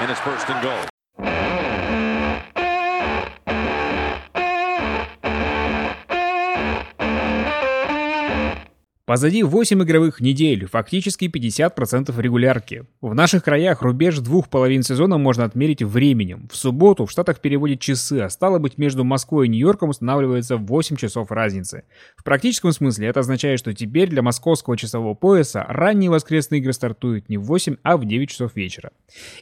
and it's first and goal. Позади 8 игровых недель, фактически 50% регулярки. В наших краях рубеж двух половин сезона можно отмерить временем. В субботу в Штатах переводят часы, а стало быть между Москвой и Нью-Йорком устанавливается 8 часов разницы. В практическом смысле это означает, что теперь для московского часового пояса ранние воскресные игры стартуют не в 8, а в 9 часов вечера.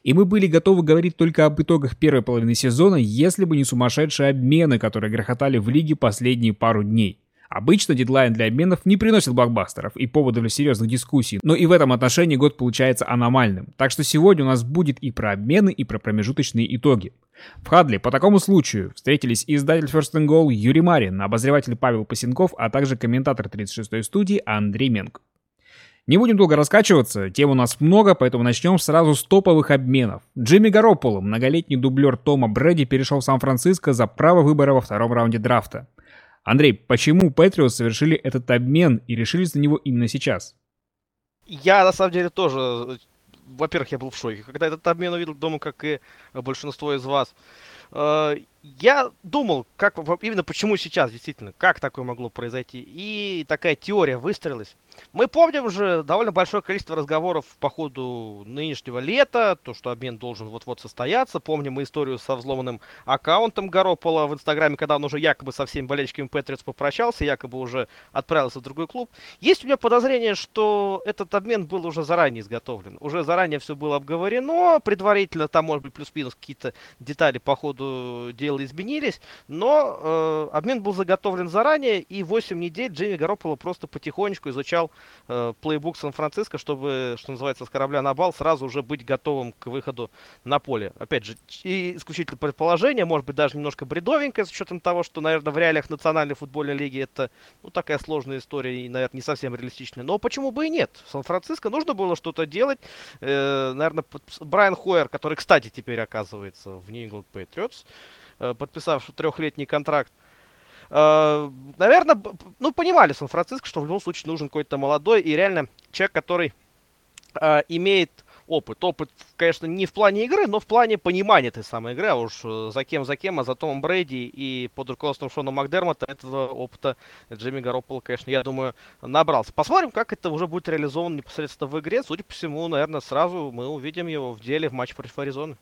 И мы были готовы говорить только об итогах первой половины сезона, если бы не сумасшедшие обмены, которые грохотали в лиге последние пару дней. Обычно дедлайн для обменов не приносит блокбастеров и поводов для серьезных дискуссий, но и в этом отношении год получается аномальным. Так что сегодня у нас будет и про обмены, и про промежуточные итоги. В Хадли по такому случаю встретились издатель First and Goal Юрий Марин, обозреватель Павел Пасенков, а также комментатор 36-й студии Андрей Менг. Не будем долго раскачиваться, тем у нас много, поэтому начнем сразу с топовых обменов. Джимми Гарополо, многолетний дублер Тома Брэди, перешел в Сан-Франциско за право выбора во втором раунде драфта. Андрей, почему Патриот совершили этот обмен и решились на него именно сейчас? Я, на самом деле, тоже... Во-первых, я был в шоке. Когда этот обмен увидел, думаю, как и большинство из вас. Я думал, как именно почему сейчас, действительно, как такое могло произойти. И такая теория выстроилась. Мы помним уже довольно большое количество разговоров по ходу нынешнего лета, то, что обмен должен вот-вот состояться. Помним мы историю со взломанным аккаунтом Гаропола в Инстаграме, когда он уже якобы со всеми болельщиками Патриотс попрощался, якобы уже отправился в другой клуб. Есть у меня подозрение, что этот обмен был уже заранее изготовлен. Уже заранее все было обговорено, предварительно там, может быть, плюс-минус какие-то детали по ходу дела правила изменились, но э, обмен был заготовлен заранее, и 8 недель Джимми Гарополо просто потихонечку изучал э, плейбук Сан-Франциско, чтобы, что называется, с корабля на бал сразу уже быть готовым к выходу на поле. Опять же, и исключительно предположение, может быть, даже немножко бредовенькое, с учетом того, что, наверное, в реалиях Национальной футбольной лиги это ну, такая сложная история и, наверное, не совсем реалистичная. Но почему бы и нет? Сан-Франциско нужно было что-то делать. Э, наверное, Брайан Хойер, который, кстати, теперь оказывается в New England Patriots, Э, подписавший трехлетний контракт. Э, Наверное, ну, понимали Сан-Франциско, что в любом случае нужен какой-то молодой и реально человек, который э, имеет опыт. Опыт, конечно, не в плане игры, но в плане понимания этой самой игры. А уж за кем, за кем, а за Томом Брэди и под руководством Шона Макдермота этого опыта Джимми Гаропола, конечно, я думаю, набрался. Посмотрим, как это уже будет реализовано непосредственно в игре. Судя по всему, наверное, сразу мы увидим его в деле в матче против Аризоны.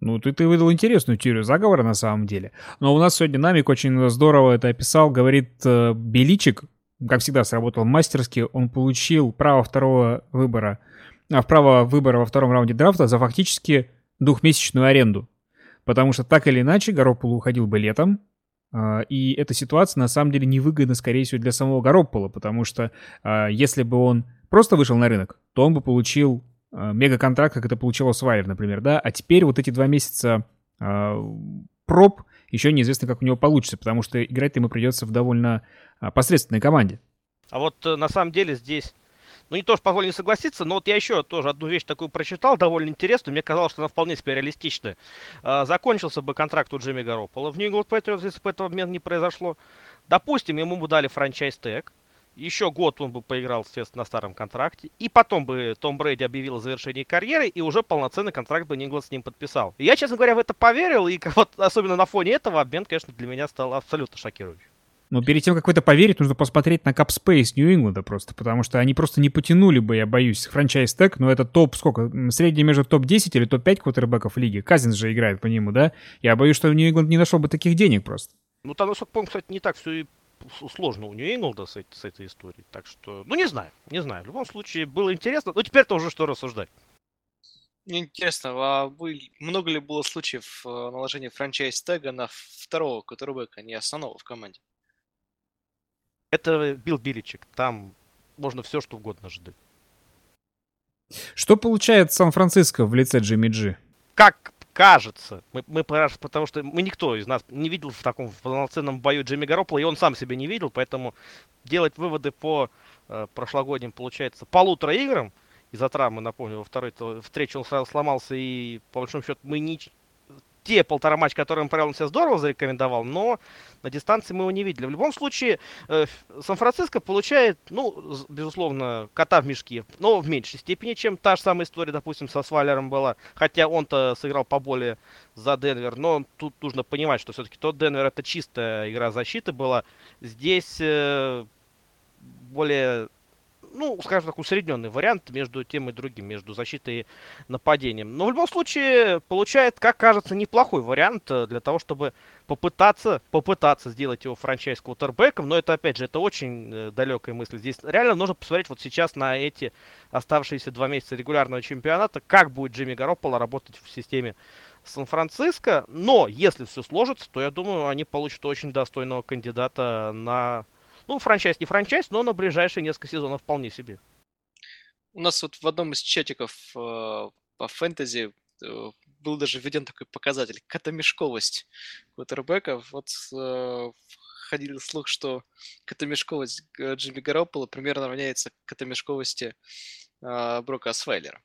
Ну, ты, ты выдал интересную теорию заговора на самом деле. Но у нас сегодня Намик очень здорово это описал. Говорит, э, Беличик, как всегда, сработал мастерски. Он получил право второго выбора, а, право выбора во втором раунде драфта за фактически двухмесячную аренду. Потому что так или иначе Гарополу уходил бы летом, э, и эта ситуация на самом деле невыгодна, скорее всего, для самого Гаропола, потому что э, если бы он просто вышел на рынок, то он бы получил мега-контракт, как это получилось с Вайлер, например, да, а теперь вот эти два месяца э, проб, еще неизвестно, как у него получится, потому что играть ему придется в довольно э, посредственной команде. А вот э, на самом деле здесь, ну не то, что позволю не согласиться, но вот я еще тоже одну вещь такую прочитал, довольно интересную, мне казалось, что она вполне себе реалистичная. Э, закончился бы контракт у Джимми Гаропола в Нью-Йорк Патриотс, если бы этого обмена не произошло. Допустим, ему бы дали франчайз-тег, еще год он бы поиграл, естественно, на старом контракте. И потом бы Том Брэди объявил о завершении карьеры, и уже полноценный контракт бы Николас с ним подписал. И я, честно говоря, в это поверил, и вот особенно на фоне этого обмен, конечно, для меня стал абсолютно шокирующим. Но перед тем, как в это поверить, нужно посмотреть на Капспейс Нью-Ингланда просто, потому что они просто не потянули бы, я боюсь, франчайз тег, но это топ, сколько, средний между топ-10 или топ-5 квотербеков лиги. Казинс же играет по нему, да? Я боюсь, что Нью-Ингланд не нашел бы таких денег просто. Ну, там, насколько помню, кстати, не так все и сложно у Нью-Инглда с, с этой историей. Так что, ну не знаю, не знаю. В любом случае было интересно. Ну теперь-то уже что рассуждать. Мне интересно, а вы, много ли было случаев э, наложения франчайз-тега на второго кутербека, а не основного в команде? Это Билл Биличек. Там можно все, что угодно ждать. Что получает Сан-Франциско в лице Джимми Джи? Как кажется, мы, мы потому что мы никто из нас не видел в таком полноценном бою Джимми Гаропола, и он сам себя не видел, поэтому делать выводы по э, прошлогодним, получается, полутора играм из-за травмы, напомню, во второй, в третьей он сразу сломался, и по большому счету мы не, те полтора матча, которые он провел, он себя здорово зарекомендовал, но на дистанции мы его не видели. В любом случае, э, Сан-Франциско получает, ну, безусловно, кота в мешке, но в меньшей степени, чем та же самая история, допустим, со Свалером была. Хотя он-то сыграл поболее за Денвер, но тут нужно понимать, что все-таки тот Денвер это чистая игра защиты была. Здесь э, более ну, скажем так, усредненный вариант между тем и другим, между защитой и нападением. Но в любом случае получает, как кажется, неплохой вариант э, для того, чтобы попытаться, попытаться сделать его франчайз квотербеком. Но это, опять же, это очень э, далекая мысль. Здесь реально нужно посмотреть вот сейчас на эти оставшиеся два месяца регулярного чемпионата, как будет Джимми Гарополо работать в системе Сан-Франциско. Но если все сложится, то я думаю, они получат очень достойного кандидата на ну, франчайз не франчайз, но на ближайшие несколько сезонов вполне себе. У нас вот в одном из чатиков э, по фэнтези э, был даже введен такой показатель – катамешковость квотербека. Вот э, ходил слух, что катамешковость э, Джимми Гаропола примерно равняется катамешковости э, Брока Асвайлера.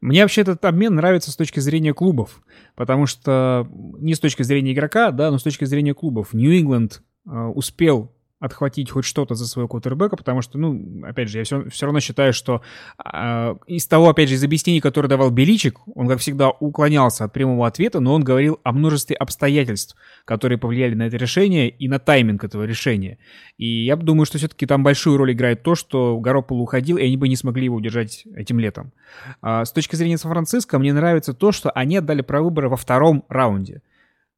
Мне вообще этот обмен нравится с точки зрения клубов, потому что не с точки зрения игрока, да, но с точки зрения клубов. Нью-Ингланд успел отхватить хоть что-то за своего квотербека, потому что, ну, опять же, я все, все равно считаю, что э, из того, опять же, из объяснений, которые давал Беличик, он, как всегда, уклонялся от прямого ответа, но он говорил о множестве обстоятельств, которые повлияли на это решение и на тайминг этого решения. И я думаю, что все-таки там большую роль играет то, что Гаропол уходил, и они бы не смогли его удержать этим летом. А с точки зрения Сан-Франциско, мне нравится то, что они отдали право выбора во втором раунде.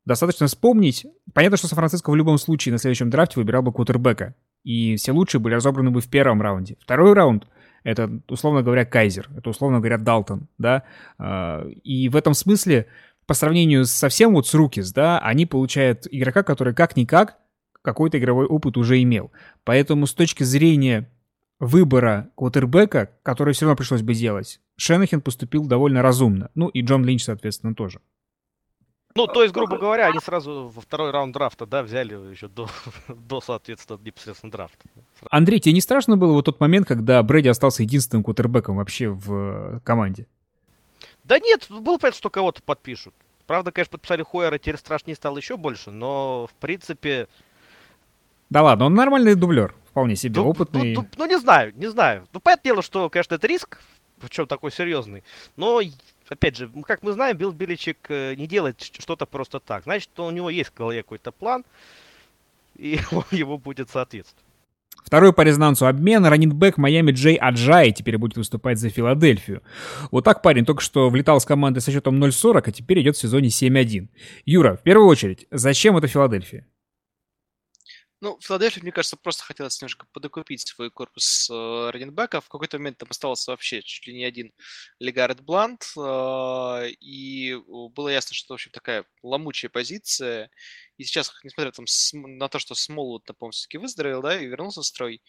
Достаточно вспомнить. Понятно, что Сан-Франциско в любом случае на следующем драфте выбирал бы кутербека. И все лучшие были разобраны бы в первом раунде. Второй раунд — это, условно говоря, Кайзер. Это, условно говоря, Далтон, да. А, и в этом смысле, по сравнению совсем вот с Рукис, да, они получают игрока, который как-никак какой-то игровой опыт уже имел. Поэтому с точки зрения выбора квотербека, который все равно пришлось бы делать, Шенахин поступил довольно разумно. Ну и Джон Линч, соответственно, тоже. Ну, то есть, грубо говоря, они сразу во второй раунд драфта, да, взяли еще до, до соответственно, непосредственно драфта. Андрей, тебе не страшно было вот тот момент, когда Брэди остался единственным кутербеком вообще в э, команде? Да нет, было понятно, что кого-то подпишут. Правда, конечно, подписали Хойера, теперь страшнее стало еще больше, но, в принципе... Да ладно, он нормальный дублер, вполне себе, ну, опытный. Ну, ну, ну, не знаю, не знаю. Ну, понятное дело, что, конечно, это риск, причем такой серьезный, но опять же, как мы знаем, Билл Беличек э, не делает что-то просто так. Значит, у него есть в голове какой-то план, и его будет соответствовать. Второй по резонансу обмен. Раннинбэк Майами Джей Аджай теперь будет выступать за Филадельфию. Вот так парень только что влетал с командой со счетом 0-40, а теперь идет в сезоне 7-1. Юра, в первую очередь, зачем это Филадельфия? Ну, Филадельфия, мне кажется, просто хотелось немножко подокупить свой корпус э, раненбека. В какой-то момент там оставался вообще чуть ли не один Легард Блант. Э, и было ясно, что, в общем, такая ломучая позиция. И сейчас, несмотря там, на то, что Смолвуд, напомню, все-таки выздоровел, да, и вернулся в строй, э,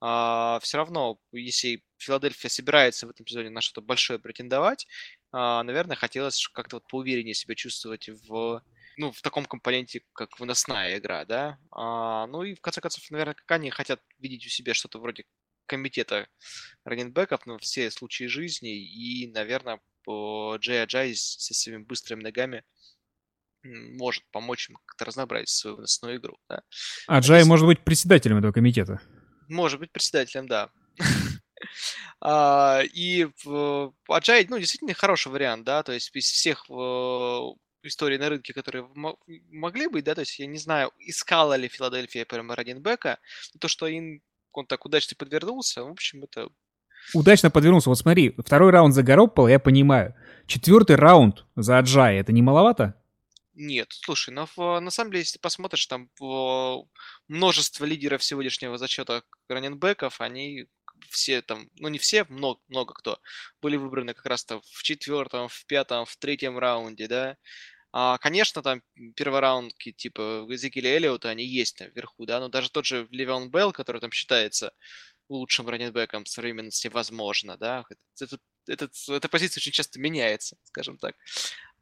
а, все равно, если Филадельфия собирается в этом сезоне на что-то большое претендовать, э, наверное, хотелось как-то вот поувереннее себя чувствовать в ну, в таком компоненте, как выносная игра, да. А, ну и в конце концов, наверное, как они хотят видеть у себя что-то вроде комитета раненбеков на все случаи жизни, и, наверное, Джей Аджай со своими быстрыми ногами может помочь им как-то разнообразить свою выносную игру. Да? Аджай может быть председателем этого комитета. Может быть председателем, да. А, и Аджай, ну, действительно хороший вариант, да, то есть из всех истории на рынке, которые могли быть, да, то есть я не знаю, искала ли Филадельфия прямо раненбека, то, что им он так удачно подвернулся, в общем, это... Удачно подвернулся. Вот смотри, второй раунд за Гароппола, я понимаю. Четвертый раунд за Аджай, это не маловато? Нет, слушай, но в, на самом деле, если посмотришь, там множество лидеров сегодняшнего зачета раненбеков, они все там, ну не все, много, много кто, были выбраны как раз-то в четвертом, в пятом, в третьем раунде, да. А, конечно, там первораундки типа Эзекиля Эллиота, они есть наверху, да, но даже тот же Левион Белл, который там считается лучшим раннинбеком современности, возможно, да, этот, этот, эта позиция очень часто меняется, скажем так.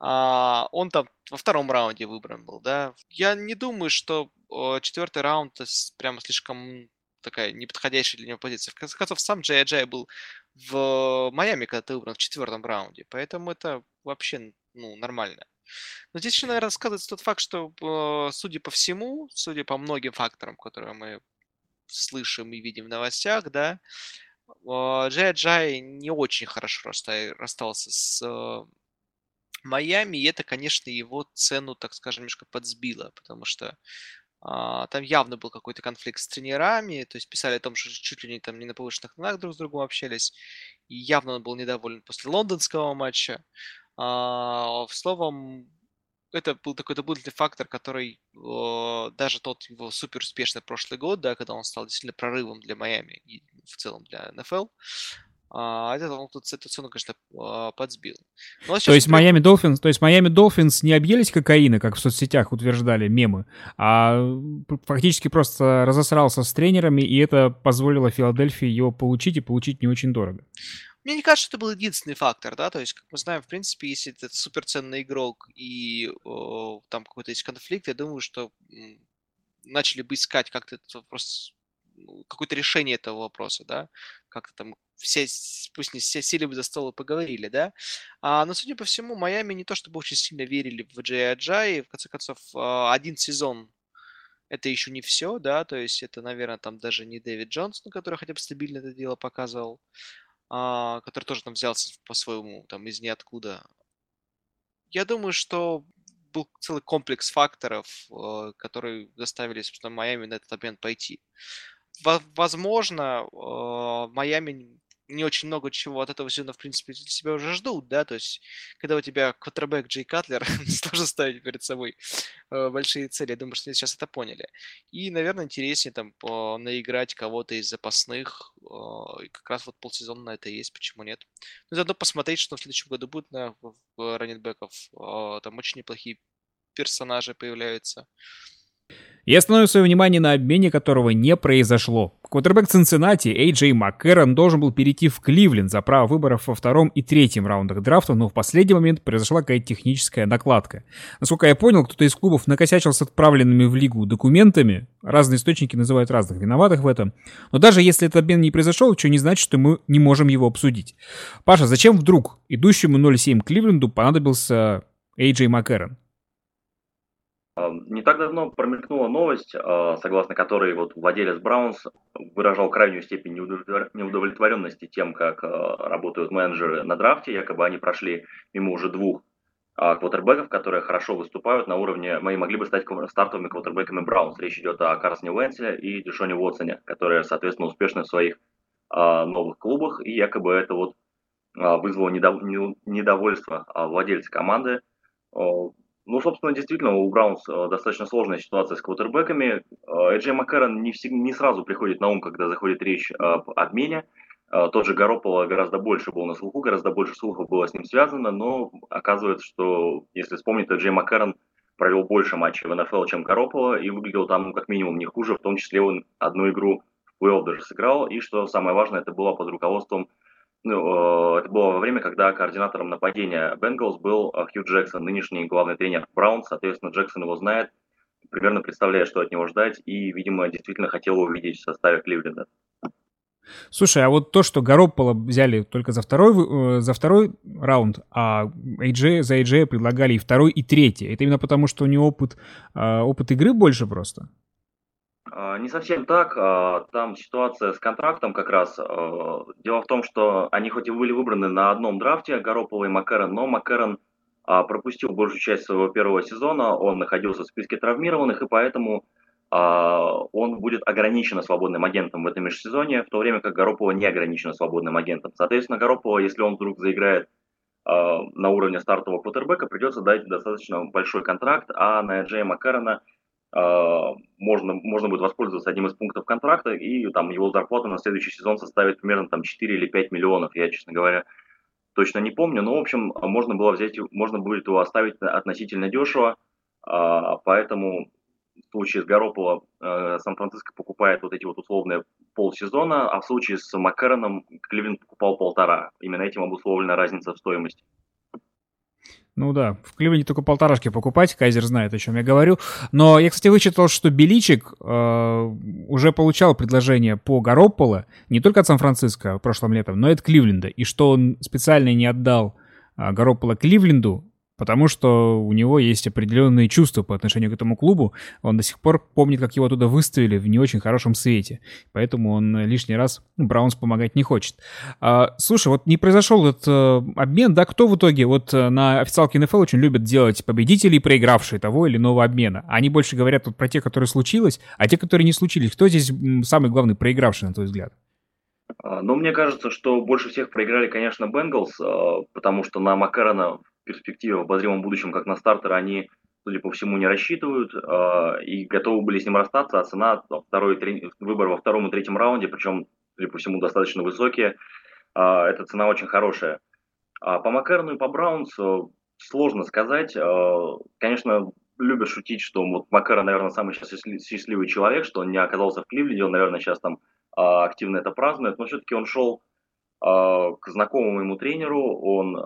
А, он там во втором раунде выбран был, да. Я не думаю, что четвертый раунд прямо слишком такая неподходящая для него позиция. В конце концов, сам Джей Аджай был в Майами, когда ты выбран в четвертом раунде. Поэтому это вообще ну, нормальная. Но здесь еще, наверное, сказывается тот факт, что, э, судя по всему, судя по многим факторам, которые мы слышим и видим в новостях, да, Джей Джай не очень хорошо расстался с э, Майами, и это, конечно, его цену, так скажем, немножко подсбило, потому что там явно был какой-то конфликт с тренерами, то есть писали о том, что чуть ли не там не на повышенных тонах друг с другом общались, и явно он был недоволен после лондонского матча. А, словом, это был такой дополнительный фактор, который даже тот его супер успешный прошлый год, да, когда он стал действительно прорывом для Майами и в целом для НФЛ, а, это он тут цену, конечно, а, подсбил. то есть Майами Долфинс, то есть Майами Долфинс не объелись кокаина, как в соцсетях утверждали мемы, а фактически просто разосрался с тренерами, и это позволило Филадельфии его получить и получить не очень дорого. Мне не кажется, что это был единственный фактор, да, то есть, как мы знаем, в принципе, если это суперценный игрок и о, там какой-то есть конфликт, я думаю, что начали бы искать как-то вопрос, ну, какое-то решение этого вопроса, да, как-то там все, пусть не все сели бы за стол и поговорили, да. А, но, судя по всему, Майами не то чтобы очень сильно верили в Джей и, в конце концов, а, один сезон это еще не все, да, то есть это, наверное, там даже не Дэвид Джонсон, который хотя бы стабильно это дело показывал, а, который тоже там взялся по-своему, там, из ниоткуда. Я думаю, что был целый комплекс факторов, э, которые заставили, собственно, Майами на этот обмен пойти. Возможно, э, Майами не очень много чего от этого сезона, в принципе, себя уже ждут, да, то есть, когда у тебя квотербек Джей Катлер, сложно ставить перед собой э, большие цели, я думаю, что они сейчас это поняли. И, наверное, интереснее там наиграть кого-то из запасных, э, и как раз вот полсезона на это есть, почему нет. Ну, заодно посмотреть, что в следующем году будет на раннинбеков, э, там очень неплохие персонажи появляются. Я остановлю свое внимание на обмене, которого не произошло. Квотербек Цинциннати Эй Джей Маккерон должен был перейти в Кливленд за право выборов во втором и третьем раундах драфта, но в последний момент произошла какая-то техническая накладка. Насколько я понял, кто-то из клубов накосячил с отправленными в лигу документами. Разные источники называют разных виноватых в этом. Но даже если этот обмен не произошел, что не значит, что мы не можем его обсудить. Паша, зачем вдруг идущему 0-7 Кливленду понадобился Эй Джей Маккерон? Не так давно промелькнула новость, а, согласно которой вот владелец Браунс выражал крайнюю степень неудовлетворенности тем, как а, работают менеджеры на драфте. Якобы они прошли мимо уже двух а, квотербеков, которые хорошо выступают на уровне, мы могли бы стать стартовыми квотербеками Браунс. Речь идет о Карсоне Уэнсе и Дешоне Уотсоне, которые, соответственно, успешны в своих новых клубах. И якобы это вот вызвало недовольство владельца команды ну, собственно, действительно, у Браунс э, достаточно сложная ситуация с квотербеками. Э, Эджей Маккарон не, всегда, не сразу приходит на ум, когда заходит речь об обмене. Э, тот же Гарополо гораздо больше был на слуху, гораздо больше слухов было с ним связано, но оказывается, что, если вспомнить, то Джей Маккарон провел больше матчей в НФЛ, чем Гарополо, и выглядел там, ну, как минимум, не хуже, в том числе он одну игру в плей даже сыграл, и, что самое важное, это было под руководством ну, э, это было во время, когда координатором нападения Бенгалс был э, Хью Джексон, нынешний главный тренер Браун. Соответственно, Джексон его знает, примерно представляет, что от него ждать, и, видимо, действительно хотел увидеть в составе Кливленда. Слушай, а вот то, что Garoppolo взяли только за второй, э, за второй раунд, а AJ, за AJ предлагали и второй, и третий, это именно потому, что у него опыт, опыт игры больше просто? А, не совсем так. А, там ситуация с контрактом как раз. А, дело в том, что они хоть и были выбраны на одном драфте, Garoppolo и Маккерон, но Маккерон пропустил большую часть своего первого сезона, он находился в списке травмированных, и поэтому он будет ограничен свободным агентом в этом межсезонье, в то время как Garoppolo не ограничен свободным агентом. Соответственно, Garoppolo, если он вдруг заиграет на уровне стартового квотербека, придется дать достаточно большой контракт, а на Джея Маккарона – можно, можно будет воспользоваться одним из пунктов контракта, и там его зарплата на следующий сезон составит примерно там 4 или 5 миллионов. Я, честно говоря, точно не помню, но, в общем, можно было взять, можно будет его оставить относительно дешево, а, поэтому в случае с Гарополо э, Сан-Франциско покупает вот эти вот условные полсезона, а в случае с Маккароном Кливленд покупал полтора. Именно этим обусловлена разница в стоимости. Ну да, в Кливленде только полторашки покупать, Кайзер знает, о чем я говорю. Но я, кстати, вычитал, что Беличик э, уже получал предложение по Гаропполо не только от Сан-Франциско прошлым летом, но и от Кливленда. И что он специально не отдал э, Гаропполо Кливленду, потому что у него есть определенные чувства по отношению к этому клубу. Он до сих пор помнит, как его оттуда выставили в не очень хорошем свете. Поэтому он лишний раз Браунс помогать не хочет. А, слушай, вот не произошел этот э, обмен, да, кто в итоге вот э, на официалке НФЛ очень любят делать победители и проигравшие того или иного обмена. Они больше говорят вот про те, которые случилось, а те, которые не случились. Кто здесь самый главный проигравший, на твой взгляд? А, ну, мне кажется, что больше всех проиграли, конечно, Бенгалс, а, потому что на Макарона перспективе в обозримом будущем, как на стартера, они, судя по всему, не рассчитывают э, и готовы были с ним расстаться, а цена второй, три, выбор во втором и третьем раунде, причем, судя по всему, достаточно высокие, э, эта цена очень хорошая. А по Маккерну и по Браунс э, сложно сказать. Э, конечно, любят шутить, что вот Маккерн, наверное, самый сейчас счастливый человек, что он не оказался в Кливленде, он, наверное, сейчас там активно это празднует, но все-таки он шел к знакомому ему тренеру, он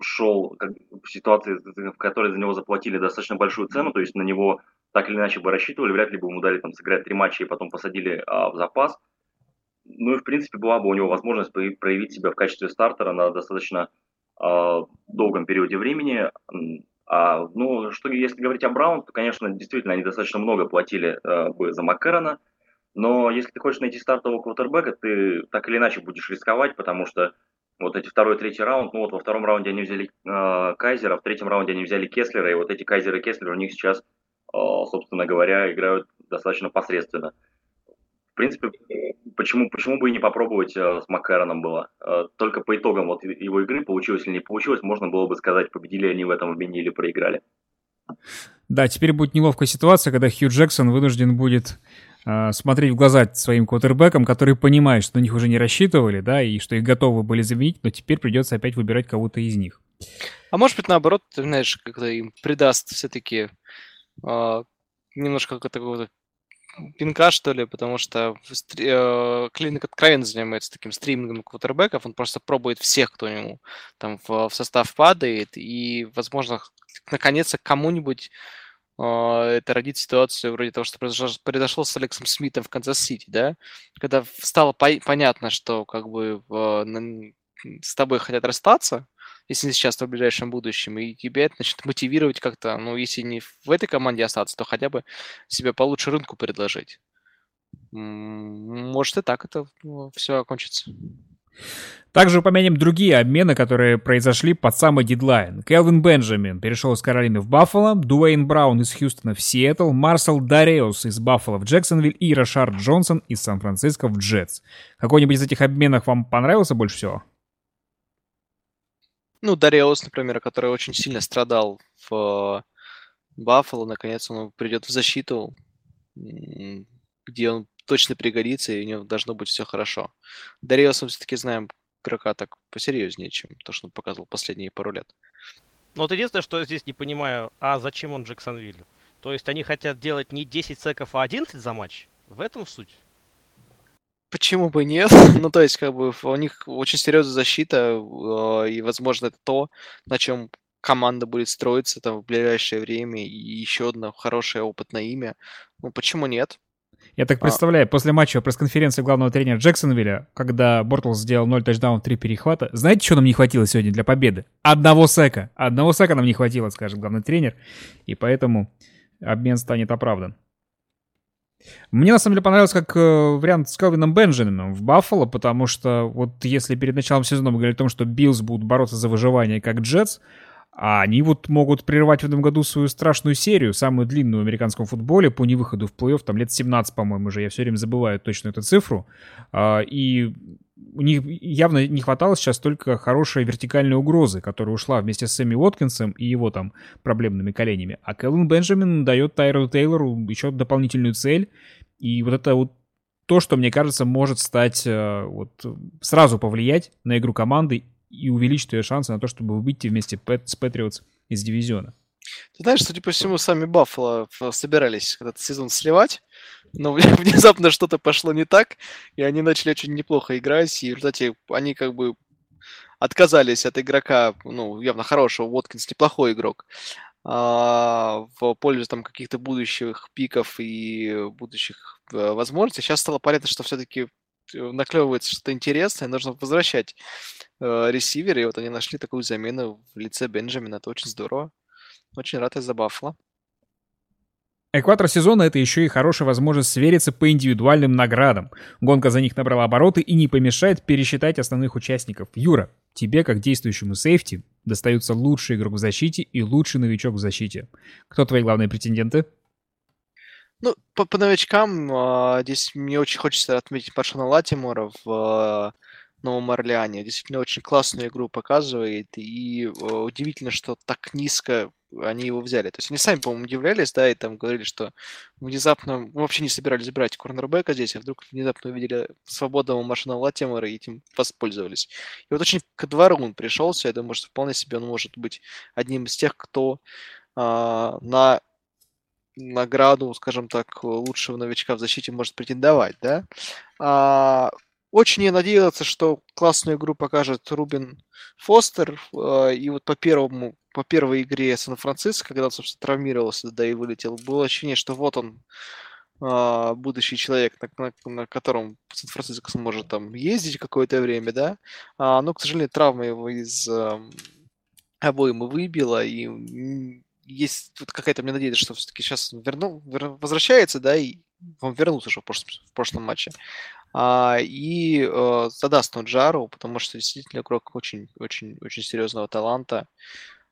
шел в ситуации, в которой за него заплатили достаточно большую цену, то есть на него так или иначе бы рассчитывали, вряд ли бы ему дали там сыграть три матча и потом посадили а, в запас. Ну и в принципе была бы у него возможность проявить себя в качестве стартера на достаточно а, долгом периоде времени. А, ну, что если говорить о Браун, то, конечно, действительно они достаточно много платили а, бы за Маккерона, но если ты хочешь найти стартового квотербека, ты так или иначе будешь рисковать, потому что вот эти второй и третий раунд, ну вот во втором раунде они взяли э, Кайзера, в третьем раунде они взяли Кеслера, и вот эти Кайзер и Кеслер у них сейчас, э, собственно говоря, играют достаточно посредственно. В принципе, почему, почему бы и не попробовать э, с Маккароном было? Э, только по итогам вот его игры, получилось или не получилось, можно было бы сказать, победили они в этом обмене или проиграли. Да, теперь будет неловкая ситуация, когда Хью Джексон вынужден будет смотреть в глаза своим квотербекам, которые понимают, что на них уже не рассчитывали, да, и что их готовы были заменить, но теперь придется опять выбирать кого-то из них. А может быть, наоборот, ты знаешь, когда им придаст все-таки э, немножко какого-то пинка, что ли, потому что э, Клиник откровенно занимается таким стримингом квотербеков, он просто пробует всех, кто ему там в, в состав падает, и, возможно, наконец-то кому-нибудь а, это родит ситуацию вроде того, что произошло, с Алексом Смитом в Канзас-Сити, да, когда стало по- понятно, что как бы с тобой хотят расстаться, если не сейчас, то в ближайшем будущем, и тебя это начнет мотивировать как-то, ну, если не в этой команде остаться, то хотя бы себе получше рынку предложить. Может и так это ну, все окончится. Также упомянем другие обмены, которые произошли под самый дедлайн. Келвин Бенджамин перешел из Каролины в Баффало, Дуэйн Браун из Хьюстона в Сиэтл, Марсел Дареус из Баффало в Джексонвиль и Рашард Джонсон из Сан-Франциско в Джетс. Какой-нибудь из этих обменов вам понравился больше всего? Ну, Дариус, например, который очень сильно страдал в Баффало, наконец он придет в защиту, где он точно пригодится, и у него должно быть все хорошо. Дариуса все-таки знаем игрока так посерьезнее, чем то, что он показывал последние пару лет. Ну вот единственное, что я здесь не понимаю, а зачем он Джексонвиллю? То есть они хотят делать не 10 секов, а 11 за матч? В этом суть? Почему бы нет? ну, то есть, как бы, у них очень серьезная защита, э, и, возможно, это то, на чем команда будет строиться там в ближайшее время, и еще одно хорошее опытное имя. Ну, почему нет? Я так а. представляю, после матча пресс-конференции главного тренера Джексонвилля, когда Бортлс сделал 0 тачдаунов, 3 перехвата, знаете, что нам не хватило сегодня для победы? Одного сека. Одного сека нам не хватило, скажет главный тренер, и поэтому обмен станет оправдан. Мне на самом деле понравился как э, вариант с Келвином Бенджамином в Баффало, потому что вот если перед началом сезона мы говорили о том, что Биллс будут бороться за выживание как Джетс, а они вот могут прервать в этом году свою страшную серию, самую длинную в американском футболе по невыходу в плей-офф, там лет 17, по-моему, уже, я все время забываю точно эту цифру. А, и у них явно не хватало сейчас только хорошей вертикальной угрозы, которая ушла вместе с Сэмми Уоткинсом и его там проблемными коленями. А Кэллен Бенджамин дает Тайру Тейлору еще дополнительную цель. И вот это вот то, что, мне кажется, может стать, э, вот, сразу повлиять на игру команды и увеличить ее шансы на то, чтобы выйти вместе с Патриотс из дивизиона. Ты знаешь, судя по всему, сами Баффало собирались этот сезон сливать, но внезапно что-то пошло не так, и они начали очень неплохо играть, и в результате они как бы отказались от игрока, ну, явно хорошего, Уоткинс неплохой игрок, а, в пользу там каких-то будущих пиков и будущих э, возможностей. Сейчас стало понятно, что все-таки наклевывается что-то интересное, нужно возвращать э, ресивера, и вот они нашли такую замену в лице Бенджамина, это очень здорово. Очень рад из-за Баффала. Экватор сезона — это еще и хорошая возможность свериться по индивидуальным наградам. Гонка за них набрала обороты и не помешает пересчитать основных участников. Юра, тебе, как действующему сейфти, достаются лучший игрок в защите и лучший новичок в защите. Кто твои главные претенденты? Ну, по, по новичкам, э, здесь мне очень хочется отметить Пашана Латимора в э, Новом Орлеане. Действительно очень классную игру показывает, и э, удивительно, что так низко они его взяли. То есть они сами, по-моему, удивлялись, да, и там говорили, что внезапно мы вообще не собирались брать корнербека здесь, а вдруг внезапно увидели свободного машина Латимора и этим воспользовались. И вот очень ко двору он пришелся, я думаю, что вполне себе он может быть одним из тех, кто а, на награду, скажем так, лучшего новичка в защите может претендовать, да. А, очень я надеялся, что классную игру покажет Рубин Фостер. А, и вот по первому, по первой игре Сан-Франциско, когда он, собственно, травмировался, да и вылетел, было ощущение, что вот он, а, будущий человек, на, на, на котором Сан-Франциско сможет там ездить какое-то время, да. А, но, к сожалению, травма его из э, обоймы выбила, и есть вот какая-то мне надежда, что все-таки сейчас вернул, возвращается, да, и он вернулся уже в прошлом, в прошлом матче а, и э, задаст он жару, потому что действительно игрок очень, очень, очень серьезного таланта.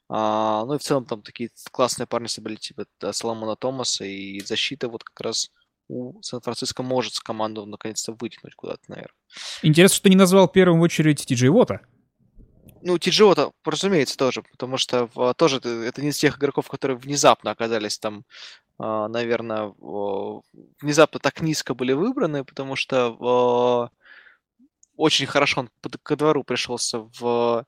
А, ну и в целом там такие классные парни собрали, типа Соломона Томаса, и защита вот как раз у Сан-Франциско может с команду наконец-то вытянуть куда-то наверх. Интересно, что не назвал в очередь Ти Джей Вота. Ну, Тиджиота, разумеется, тоже, потому что тоже это, не из тех игроков, которые внезапно оказались там а, наверное, внезапно так низко были выбраны, потому что очень хорошо он ко двору пришелся в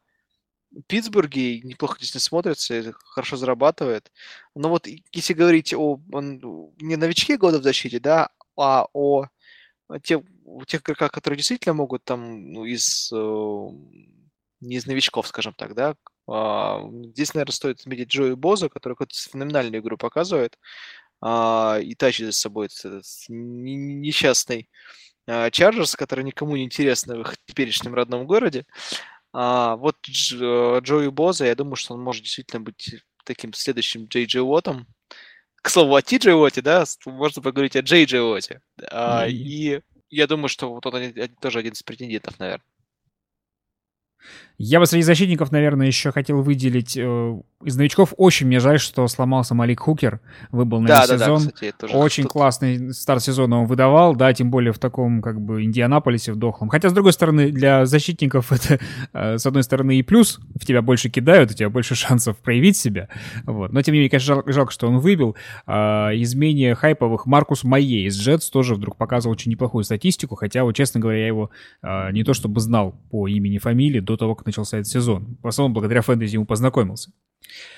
Питтсбурге, неплохо здесь смотрится, хорошо зарабатывает. Но вот если говорить о он, не новичке года в защите, да, а о тех, тех игроках, которые действительно могут там ну, из не из новичков, скажем так, да, а, здесь, наверное, стоит отметить Джои Боза, который какую-то феноменальную игру показывает а, и тащит за собой этот несчастный а, Чарджерс, который никому не интересен в их теперешнем родном городе. Вот э, Джои Боза, я думаю, что он может действительно быть таким следующим Джей Джей Уотом. К слову, о Ти Джей Уоте, да, можно поговорить о Джей Джей Уоте. Mm-hmm. И я думаю, что вот он тоже один из претендентов, наверное. Я бы среди защитников, наверное, еще хотел выделить э, из новичков. Очень мне жаль, что сломался Малик Хукер. Выбыл на да, да, сезон. Да, кстати, тоже очень тут... классный старт сезона он выдавал, да, тем более в таком как бы Индианаполисе в дохлом. Хотя, с другой стороны, для защитников это, э, с одной стороны, и плюс. В тебя больше кидают, у тебя больше шансов проявить себя. Вот. Но, тем не менее, конечно, жал, жалко, что он выбил. Э, из менее хайповых Маркус Майе из Джетс тоже вдруг показывал очень неплохую статистику, хотя, вот, честно говоря, я его э, не то чтобы знал по имени, фамилии до того, как начался этот сезон. В основном благодаря фэнтези ему познакомился.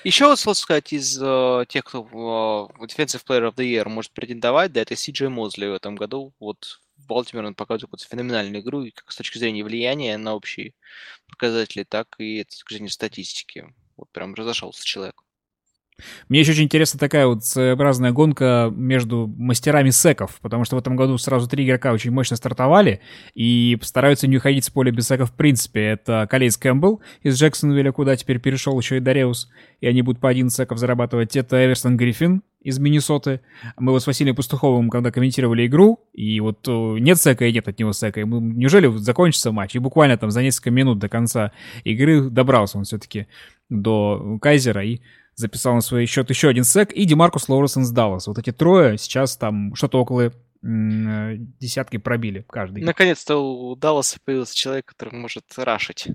Еще вот, сказать, из uh, тех, кто uh, Defensive Player of the Year может претендовать, да, это Си Джей Мозли в этом году. Вот в Балтиморе он показывает феноменальную игру, как с точки зрения влияния на общие показатели, так и с точки зрения статистики. Вот прям разошелся человек. Мне еще очень интересна такая вот своеобразная гонка между мастерами секов, потому что в этом году сразу три игрока очень мощно стартовали и стараются не уходить с поля без секов в принципе. Это Калайс Кэмпбелл из Джексонвилля, куда теперь перешел еще и Дареус, и они будут по один секов зарабатывать. Это Эверсон Гриффин из Миннесоты. Мы вот с Василием Пастуховым, когда комментировали игру, и вот нет сека и нет от него сека. И мы, неужели закончится матч? И буквально там за несколько минут до конца игры добрался он все-таки до Кайзера и записал на свой счет еще один сек, и Демаркус Лоуренс из Даллас. Вот эти трое сейчас там что-то около десятки пробили каждый. Наконец-то у Далласа появился человек, который может рашить.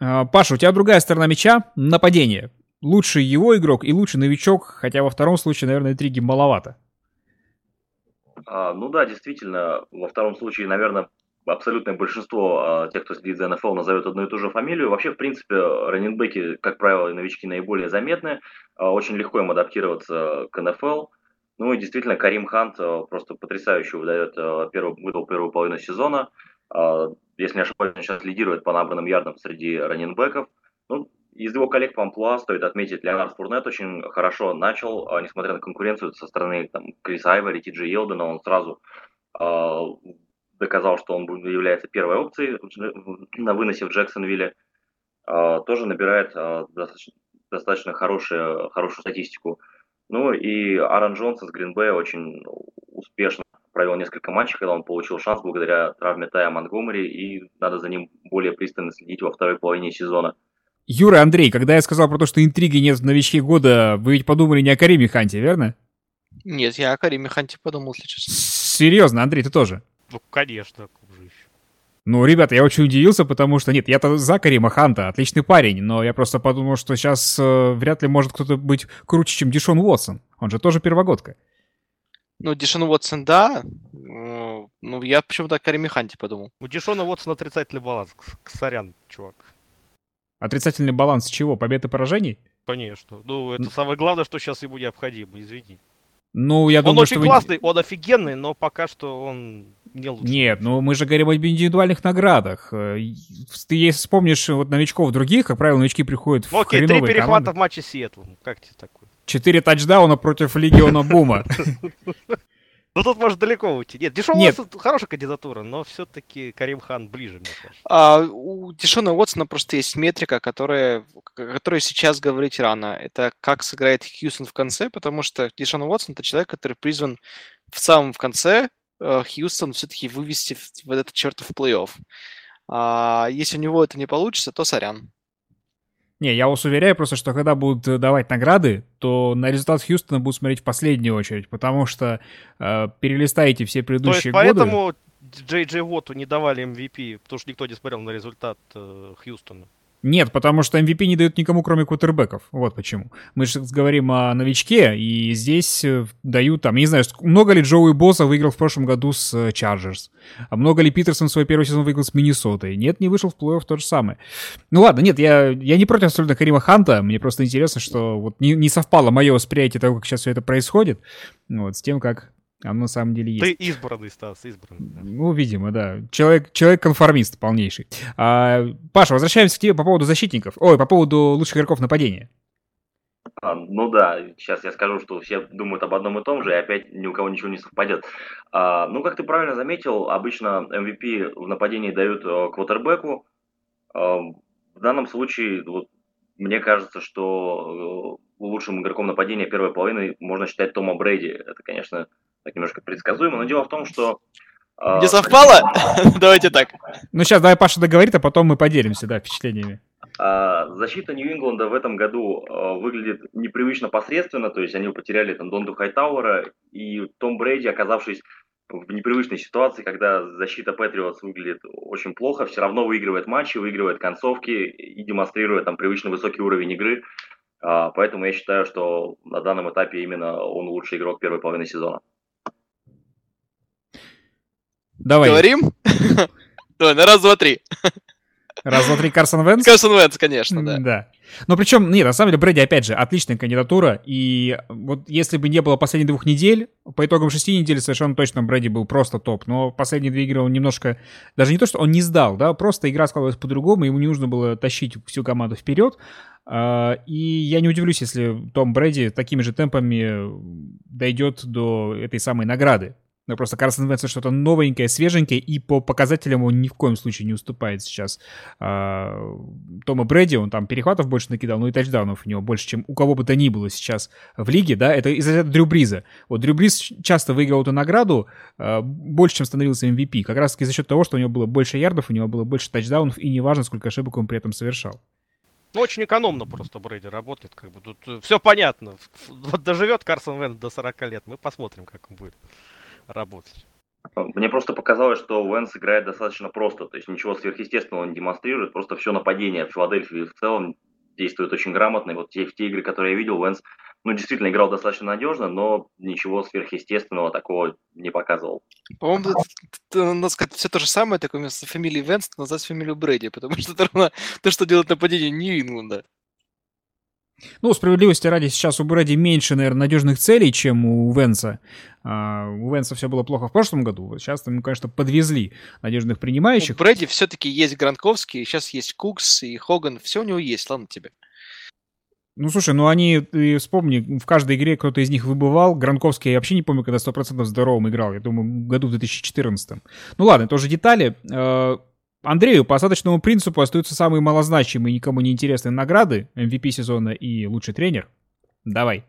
А, Паша, у тебя другая сторона мяча — нападение. Лучший его игрок и лучший новичок, хотя во втором случае, наверное, интриги маловато. А, ну да, действительно, во втором случае, наверное, абсолютное большинство тех, кто следит за НФЛ, назовет одну и ту же фамилию. Вообще, в принципе, раненбеки, как правило, и новички наиболее заметны. Очень легко им адаптироваться к НФЛ. Ну и действительно, Карим Хант просто потрясающе выдает, первый, выдал первую половину сезона. Если не ошибаюсь, он сейчас лидирует по набранным ярдам среди раненбеков. Ну, из его коллег по амплуа стоит отметить, Леонард Фурнет очень хорошо начал, несмотря на конкуренцию со стороны там, Криса Айвери, Ти Джи Елдена, он сразу доказал, что он является первой опцией на выносе в Джексонвилле. А, тоже набирает а, достаточно, достаточно хорошую, хорошую статистику. Ну и Аарон Джонс из Гринбея очень успешно провел несколько матчей, когда он получил шанс благодаря травме Тая Монгомери, и надо за ним более пристально следить во второй половине сезона. Юра, Андрей, когда я сказал про то, что интриги нет в новичке года, вы ведь подумали не о Кариме Ханте, верно? Нет, я о Кариме Ханте подумал, если честно. Серьезно, Андрей, ты тоже? Ну, конечно, же еще. Ну, ребята, я очень удивился, потому что, нет, я-то за Карима Ханта, отличный парень, но я просто подумал, что сейчас э, вряд ли может кто-то быть круче, чем Дишон Уотсон. Он же тоже первогодка. Ну, Дишон Уотсон, да. Ну, я почему-то о Кариме Ханте подумал. У Дишона Уотсона отрицательный баланс. Сорян, чувак. Отрицательный баланс чего? Побед и поражений? Конечно. Ну, это самое главное, что сейчас ему необходимо, извини. Ну, я он думаю, очень что классный, вы... он офигенный, но пока что он не лучше. Нет, ну мы же говорим об индивидуальных наградах. Э, ты если вспомнишь вот новичков других, как правило, новички приходят в Окей, три перехвата команды. в матче с Сиэтлом. Как тебе такое? Четыре тачдауна против Легиона Бума. Ну тут может далеко уйти. Нет, Дешон Нет. Уотсон хорошая кандидатура, но все-таки Карим Хан ближе, мне кажется. А, у Дешона Уотсона просто есть метрика, которая, которую сейчас говорить рано. Это как сыграет Хьюстон в конце, потому что Дешон Уотсон это человек, который призван в самом в конце э, Хьюстон все-таки вывести в, в этот чертов плей-офф. А, если у него это не получится, то сорян. Не, я вас уверяю просто, что когда будут э, давать награды, то на результат Хьюстона будут смотреть в последнюю очередь, потому что э, перелистаете все предыдущие то есть, годы. поэтому Джей Джей Воту не давали MVP, потому что никто не смотрел на результат э, Хьюстона. Нет, потому что MVP не дают никому, кроме кутербеков. Вот почему. Мы же говорим о новичке, и здесь э, дают там, не знаю, много ли Джоуи Босса выиграл в прошлом году с Чарджерс, а много ли Питерсон свой первый сезон выиграл с Миннесотой. Нет, не вышел в плей-офф то же самое. Ну ладно, нет, я, я не против абсолютно Карима Ханта, мне просто интересно, что вот не, не совпало мое восприятие того, как сейчас все это происходит, вот, с тем, как а на самом деле есть. Ты избранный, Стас, избранный. Да. Ну, видимо, да. Человек, человек-конформист полнейший. А, Паша, возвращаемся к тебе по поводу защитников. Ой, по поводу лучших игроков нападения. А, ну да, сейчас я скажу, что все думают об одном и том же, и опять ни у кого ничего не совпадет. А, ну, как ты правильно заметил, обычно MVP в нападении дают э, квотербеку. А, в данном случае, вот, мне кажется, что э, лучшим игроком нападения первой половины можно считать Тома Брейди. Это, конечно, так немножко предсказуемо, но дело в том, что... Э, Не совпало? Давайте так. Ну, сейчас давай Паша договорит, а потом мы поделимся, да, впечатлениями. А, защита Нью-Ингланда в этом году а, выглядит непривычно посредственно, то есть они потеряли там Донду Хайтауэра, и Том Брейди, оказавшись в непривычной ситуации, когда защита Патриотс выглядит очень плохо, все равно выигрывает матчи, выигрывает концовки и демонстрирует там привычно высокий уровень игры. А, поэтому я считаю, что на данном этапе именно он лучший игрок первой половины сезона. Давай. Говорим? Давай, на раз, два, три. Раз, два, три, Карсон Венс? Карсон Венс, конечно, да. Да. Но причем, нет, на самом деле, Брэди, опять же, отличная кандидатура. И вот если бы не было последних двух недель, по итогам шести недель совершенно точно Брэди был просто топ. Но последние две игры он немножко... Даже не то, что он не сдал, да, просто игра складывалась по-другому, ему не нужно было тащить всю команду вперед. А, и я не удивлюсь, если Том Брэди такими же темпами дойдет до этой самой награды. Но просто Карсон Венс что-то новенькое, свеженькое, и по показателям он ни в коем случае не уступает сейчас а, Тома Брэди. Он там перехватов больше накидал, ну и тачдаунов у него больше, чем у кого бы то ни было сейчас в лиге, да, это из-за Дрю Бриза. Вот Дрю Бриз часто выиграл эту награду а, больше, чем становился MVP, как раз таки за счет того, что у него было больше ярдов, у него было больше тачдаунов, и неважно, сколько ошибок он при этом совершал. Ну, очень экономно просто Брейди работает, как бы тут э, все понятно. Вот доживет Карсон Венс до 40 лет, мы посмотрим, как он будет работать. Мне просто показалось, что Венс играет достаточно просто, то есть ничего сверхъестественного он демонстрирует, просто все нападение в Филадельфии в целом действует очень грамотно. И вот те, в те игры, которые я видел, Венс ну, действительно играл достаточно надежно, но ничего сверхъестественного такого не показывал. По-моему, надо сказать все то же самое, только вместо фамилии Венс назвать фамилию Брэди, потому что это равно то, что делает нападение Нью-Ингланда. Ну, справедливости ради, сейчас у Брэди меньше, наверное, надежных целей, чем у Венса. А, у Венса все было плохо в прошлом году. Сейчас там, конечно, подвезли надежных принимающих. У Брэди все-таки есть Гранковский, сейчас есть Кукс и Хоган. Все у него есть, ладно тебе. Ну, слушай, ну они, ты вспомни, в каждой игре кто-то из них выбывал. Гранковский я вообще не помню, когда 100% здоровым играл. Я думаю, году в 2014. Ну ладно, это уже детали. Андрею по остаточному принципу остаются самые малозначимые, никому не интересные награды. MVP сезона и лучший тренер. Давай.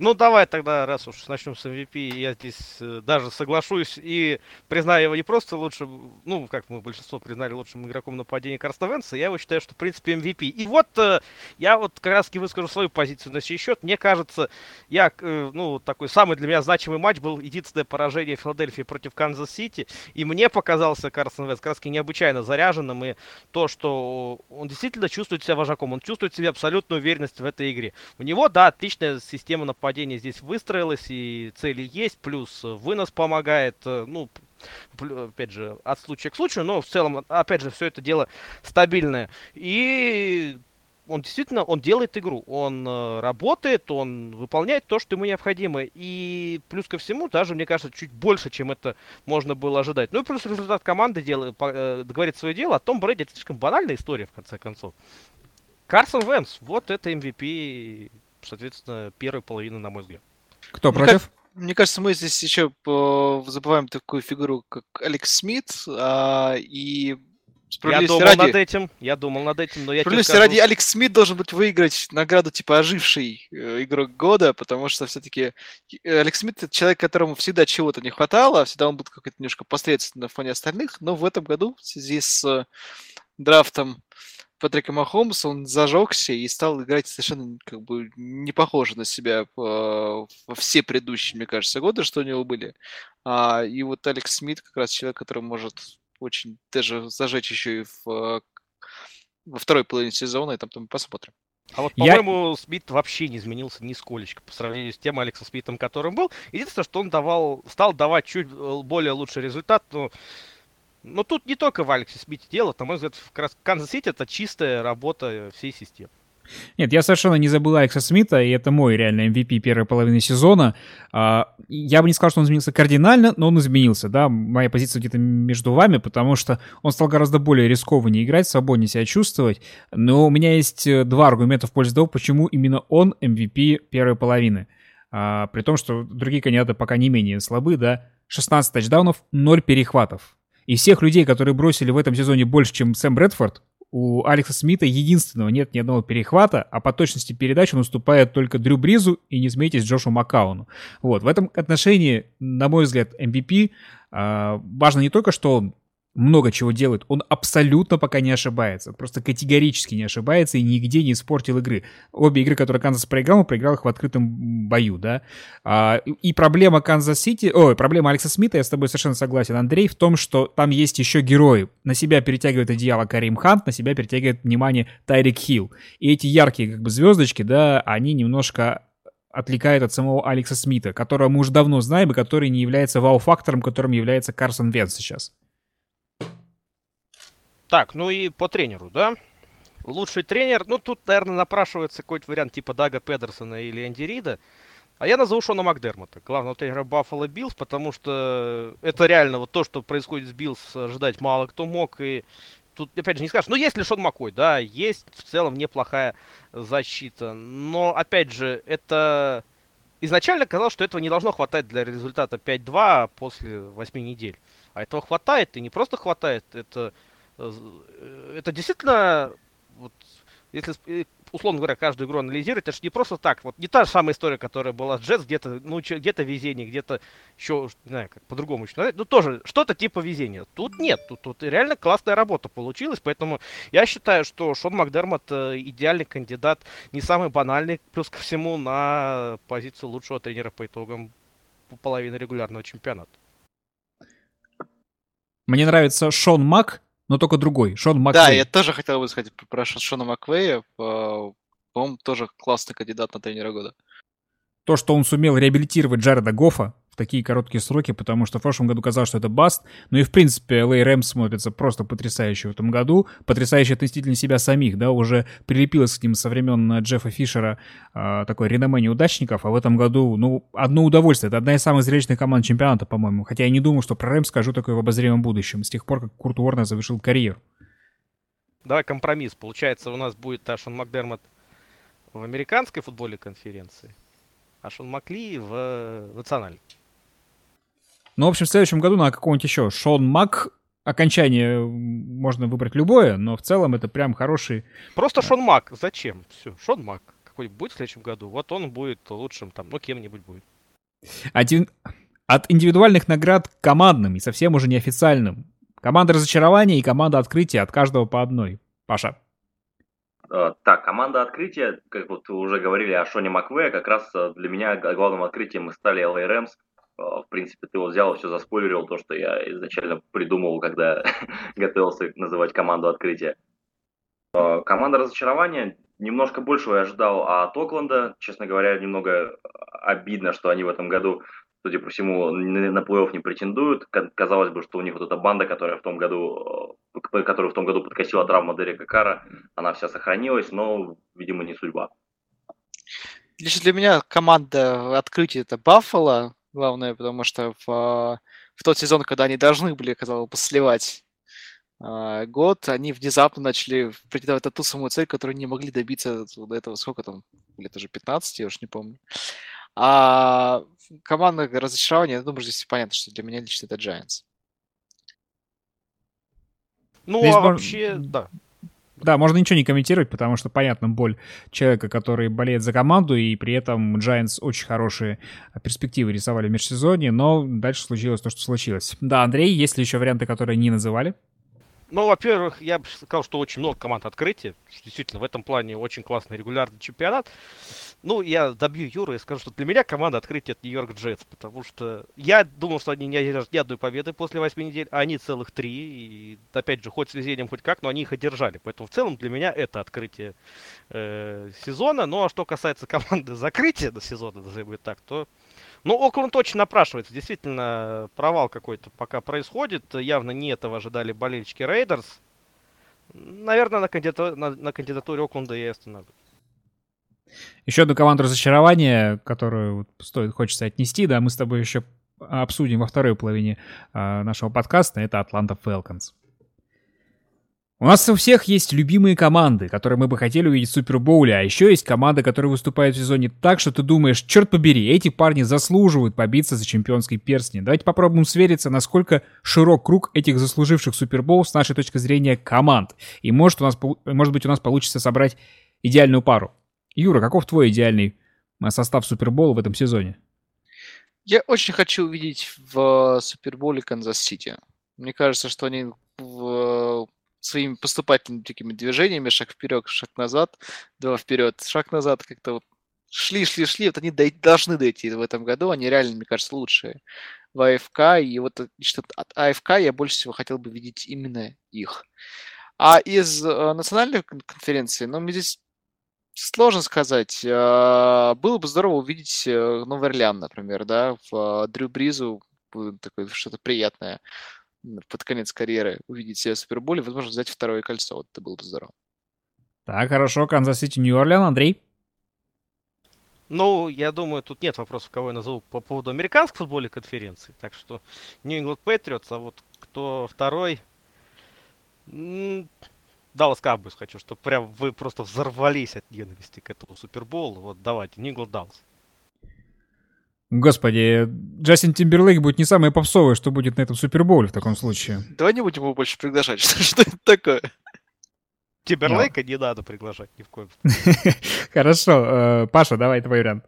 Ну, давай тогда, раз уж начнем с MVP, я здесь э, даже соглашусь и признаю его не просто лучшим, ну, как мы большинство признали лучшим игроком нападения Карсона Венса, я его считаю, что, в принципе, MVP. И вот э, я вот как раз выскажу свою позицию на сей счет. Мне кажется, я, э, ну, такой самый для меня значимый матч был единственное поражение Филадельфии против Канзас-Сити, и мне показался Карсон Венс как раз необычайно заряженным, и то, что он действительно чувствует себя вожаком, он чувствует себе абсолютную уверенность в этой игре. У него, да, отличная система нападения нападение здесь выстроилось, и цели есть, плюс вынос помогает, э, ну, опять же, от случая к случаю, но в целом, опять же, все это дело стабильное. И он действительно, он делает игру, он э, работает, он выполняет то, что ему необходимо. И плюс ко всему, даже, мне кажется, чуть больше, чем это можно было ожидать. Ну и плюс результат команды делает, э, говорит свое дело. А Том Брэди это слишком банальная история, в конце концов. Карсон Венс, вот это MVP соответственно, первой половины, на мой взгляд. Кто мне против? мне кажется, мы здесь еще забываем такую фигуру, как Алекс Смит, а, и я думал ради... над этим, я думал над этим, но я Справедливости скажу... ради Алекс Смит должен быть выиграть награду типа оживший э, игрок года, потому что все-таки э, Алекс Смит это человек, которому всегда чего-то не хватало, всегда он был какой-то немножко посредственный на фоне остальных, но в этом году в связи с э, драфтом Патрика Махомс, он зажегся и стал играть совершенно как бы не похоже на себя э, во все предыдущие, мне кажется, годы, что у него были. А, и вот Алекс Смит как раз человек, который может очень даже зажечь еще и в, э, во второй половине сезона, и там, там посмотрим. А вот, по-моему, я... Смит вообще не изменился нисколечко по сравнению с тем Алексом Смитом, которым был. Единственное, что он давал, стал давать чуть э, более лучший результат, но но тут не только в Алексе Смите дело, на мой взгляд, раз Канзас-Сити это чистая работа всей системы. Нет, я совершенно не забыл Алекса Смита, и это мой реальный MVP первой половины сезона. А, я бы не сказал, что он изменился кардинально, но он изменился, да, моя позиция где-то между вами, потому что он стал гораздо более рискованнее играть, свободнее себя чувствовать, но у меня есть э, два аргумента в пользу того, почему именно он MVP первой половины. А, при том, что другие кандидаты пока не менее слабы, да, 16 тачдаунов, 0 перехватов. И всех людей, которые бросили в этом сезоне больше, чем Сэм Брэдфорд, у Алекса Смита единственного нет ни одного перехвата, а по точности передач он уступает только Дрю Бризу и, не смейтесь, Джошу Маккауну. Вот, в этом отношении, на мой взгляд, MVP э, а, важно не только, что он много чего делает. Он абсолютно пока не ошибается. Просто категорически не ошибается и нигде не испортил игры. Обе игры, которые Канзас проиграл, он проиграл их в открытом бою, да. А, и проблема Канзас-Сити, ой, проблема Алекса Смита, я с тобой совершенно согласен, Андрей, в том, что там есть еще герои. На себя перетягивает одеяло Карим Хант, на себя перетягивает внимание Тайрик Хилл. И эти яркие как бы звездочки, да, они немножко отвлекает от самого Алекса Смита, которого мы уже давно знаем и который не является вау-фактором, которым является Карсон Венс сейчас. Так, ну и по тренеру, да? Лучший тренер, ну тут, наверное, напрашивается какой-то вариант типа Дага Педерсона или Энди Рида. А я назову Шона Макдермота, главного тренера Баффало Биллс, потому что это реально вот то, что происходит с Биллс, ожидать мало кто мог. И тут, опять же, не скажешь, ну есть ли Шон Маккой, да, есть в целом неплохая защита. Но, опять же, это изначально казалось, что этого не должно хватать для результата 5-2 после 8 недель. А этого хватает, и не просто хватает, это это действительно, вот, если э, условно говоря, каждую игру анализировать, это же не просто так. Вот не та же самая история, которая была с Джетс, где-то, ну, где-то везение, где-то еще, не знаю, как по-другому еще Ну, тоже что-то типа везения. Тут нет, тут, тут реально классная работа получилась, поэтому я считаю, что Шон Макдермот э, идеальный кандидат, не самый банальный, плюс ко всему, на позицию лучшего тренера по итогам половины регулярного чемпионата. Мне нравится Шон Мак, но только другой, Шон Маквей. Да, я тоже хотел бы сказать про Шона Маквея. По-моему, тоже классный кандидат на тренера года. То, что он сумел реабилитировать Джареда Гофа, в такие короткие сроки, потому что в прошлом году казалось, что это баст. Ну и в принципе LA Rams смотрится просто потрясающе в этом году. Потрясающе относительно себя самих, да, уже прилепилось к ним со времен Джеффа Фишера э, такой реноме неудачников, а в этом году, ну, одно удовольствие. Это одна из самых зрелищных команд чемпионата, по-моему. Хотя я не думал, что про Рэмс скажу такое в обозримом будущем, с тех пор, как Курт Уорнер завершил карьеру. Давай компромисс. Получается, у нас будет Ташон Макдермот в американской футбольной конференции, а Шон Макли в национальной. Ну, в общем, в следующем году на какого-нибудь еще Шон Мак окончание можно выбрать любое, но в целом это прям хороший... Просто Шон Мак. Зачем? Все, Шон Мак. Какой будет в следующем году? Вот он будет лучшим там, ну, кем-нибудь будет. Один... От индивидуальных наград к командным и совсем уже неофициальным. Команда разочарования и команда открытия от каждого по одной. Паша. Uh, так, команда открытия, как вот уже говорили о Шоне Макве, как раз э, для меня главным открытием стали LA Rams. Uh, в принципе, ты вот взял все заспойлерил, то, что я изначально придумал, когда готовился называть команду открытия. Uh, команда разочарования, немножко большего я ожидал от Окленда. Честно говоря, немного обидно, что они в этом году судя по всему, на плей-офф не претендуют. Казалось бы, что у них вот эта банда, которая в том году, э, которую в том году подкосила травма Дерека Кара, она вся сохранилась, но, видимо, не судьба. Лично для меня команда открытия это Баффало, главное, потому что в, в тот сезон, когда они должны были, казалось бы, сливать э, год, они внезапно начали претендовать на ту самую цель, которую не могли добиться до этого, сколько там, лет уже 15, я уж не помню. А команда разочарования, я думаю, здесь понятно, что для меня лично это Giants. Ну, Здесь а мож... вообще, да. Да, можно ничего не комментировать, потому что понятна боль человека, который болеет за команду, и при этом Giants очень хорошие перспективы рисовали в межсезонье, но дальше случилось то, что случилось. Да, Андрей, есть ли еще варианты, которые не называли? Ну, во-первых, я бы сказал, что очень много команд открытия. Действительно, в этом плане очень классный регулярный чемпионат. Ну, я добью Юру и скажу, что для меня команда открытия это Нью-Йорк Джетс, потому что я думал, что они не одержат ни одной победы после восьми недель, а они целых три. И, опять же, хоть с везением, хоть как, но они их одержали. Поэтому в целом для меня это открытие э, сезона. Ну, а что касается команды закрытия до сезона, назовем так, то ну, Окленд очень напрашивается. Действительно, провал какой-то пока происходит. Явно не этого ожидали болельщики Рейдерс. Наверное, на, кандидату... на, на кандидатуре Окленда я остановлюсь. Еще одну команду разочарования, которую стоит, хочется отнести, да, мы с тобой еще обсудим во второй половине э, нашего подкаста, это Атланта Фелконс. У нас у всех есть любимые команды, которые мы бы хотели увидеть в Супербоуле, а еще есть команда, которая выступает в сезоне так, что ты думаешь, черт побери, эти парни заслуживают побиться за чемпионский перстни. Давайте попробуем свериться, насколько широк круг этих заслуживших Супербоул с нашей точки зрения команд. И может, у нас, может быть у нас получится собрать идеальную пару. Юра, каков твой идеальный а, состав Супербола в этом сезоне? Я очень хочу увидеть в Суперболе Канзас-Сити. Мне кажется, что они в своими поступательными такими движениями, шаг вперед, шаг назад, два вперед, шаг назад, как-то вот шли, шли, шли, вот они дой- должны дойти в этом году, они реально, мне кажется, лучшие в АФК, и вот что от АФК я больше всего хотел бы видеть именно их. А из э, национальной конференции, ну, мне здесь сложно сказать. Э, было бы здорово увидеть э, Новый Орлеан, например, да, в э, Дрю Бризу, такое что-то приятное под конец карьеры увидеть себя в Суперболе, возможно, взять второе кольцо. Вот это было бы здорово. Так, хорошо. Канзас Сити, Нью-Орлеан. Андрей? Ну, я думаю, тут нет вопросов, кого я назову по поводу американской футбольной конференции. Так что New England Patriots, а вот кто второй... Даллас Cowboys хочу, чтобы прям вы просто взорвались от ненависти к этому Суперболу. Вот давайте, England Dallas. Господи, Джастин Тимберлейк будет не самое попсовое, что будет на этом Супербоуле в таком случае. Давай не будем его больше приглашать. Что, что это такое? Тимберлейка не надо приглашать ни в коем случае. Хорошо. Э, Паша, давай твой вариант.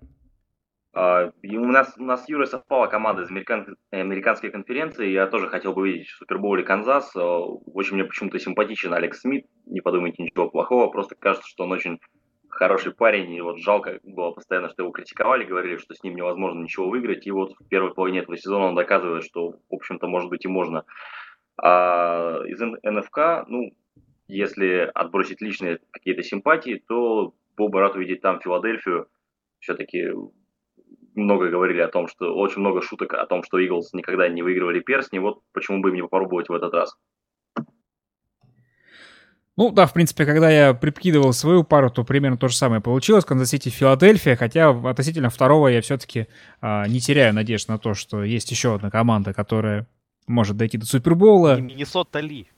Uh, у нас, у нас с Юрой совпала команда из американ, американской конференции. Я тоже хотел бы видеть в Супербоуле Канзас. Uh, очень мне почему-то симпатичен Алекс Смит. Не подумайте ничего плохого. Просто кажется, что он очень хороший парень, и вот жалко было постоянно, что его критиковали, говорили, что с ним невозможно ничего выиграть, и вот в первой половине этого сезона он доказывает, что, в общем-то, может быть и можно. А из НФК, ну, если отбросить личные какие-то симпатии, то был бы рад увидеть там Филадельфию. Все-таки много говорили о том, что очень много шуток о том, что Иглс никогда не выигрывали перстни. Вот почему бы им не попробовать в этот раз. Ну да, в принципе, когда я прикидывал свою пару, то примерно то же самое получилось. Канзас Сити, Филадельфия, хотя относительно второго я все-таки а, не теряю надежд на то, что есть еще одна команда, которая может дойти до Супербола. Миннесота Ли.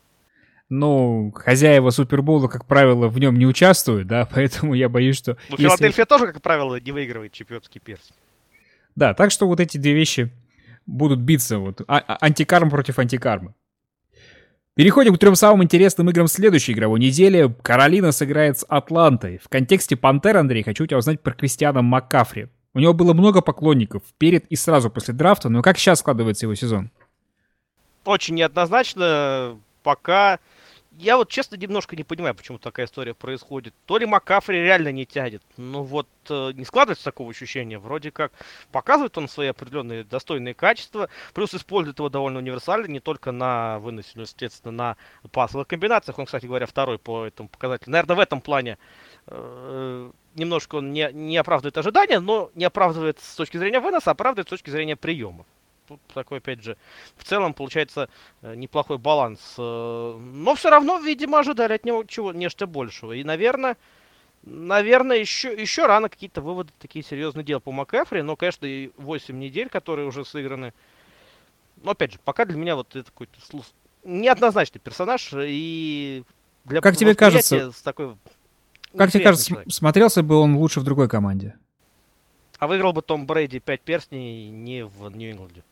но хозяева Супербола, как правило, в нем не участвуют, да, поэтому я боюсь, что... Ну, если... Филадельфия тоже, как правило, не выигрывает чемпионский перс. Да, так что вот эти две вещи будут биться, вот, а- а- антикарм против антикармы. Переходим к трем самым интересным играм следующей игровой недели. Каролина сыграет с Атлантой. В контексте Пантер, Андрей, хочу тебя узнать про Кристиана Маккафри. У него было много поклонников перед и сразу после драфта, но как сейчас складывается его сезон? Очень неоднозначно. Пока я вот честно немножко не понимаю, почему такая история происходит. То ли Макафри реально не тянет. Ну вот э, не складывается такого ощущения. Вроде как показывает он свои определенные достойные качества, плюс использует его довольно универсально, не только на выносе, но, естественно, на пасовых комбинациях. Он, кстати говоря, второй по этому показателю. Наверное, в этом плане э, немножко он не, не оправдывает ожидания, но не оправдывает с точки зрения выноса, а оправдывает с точки зрения приема тут такой, опять же, в целом получается э, неплохой баланс. Э, но все равно, видимо, ожидали от него чего нечто большего. И, наверное, наверное, еще, еще рано какие-то выводы такие серьезные делать по МакЭфри. Но, конечно, и 8 недель, которые уже сыграны. Но, опять же, пока для меня вот это какой-то неоднозначный персонаж. И для как тебе кажется, с такой как тебе кажется, человек. смотрелся бы он лучше в другой команде? А выиграл бы Том Брейди 5 перстней не в Нью-Ингланде.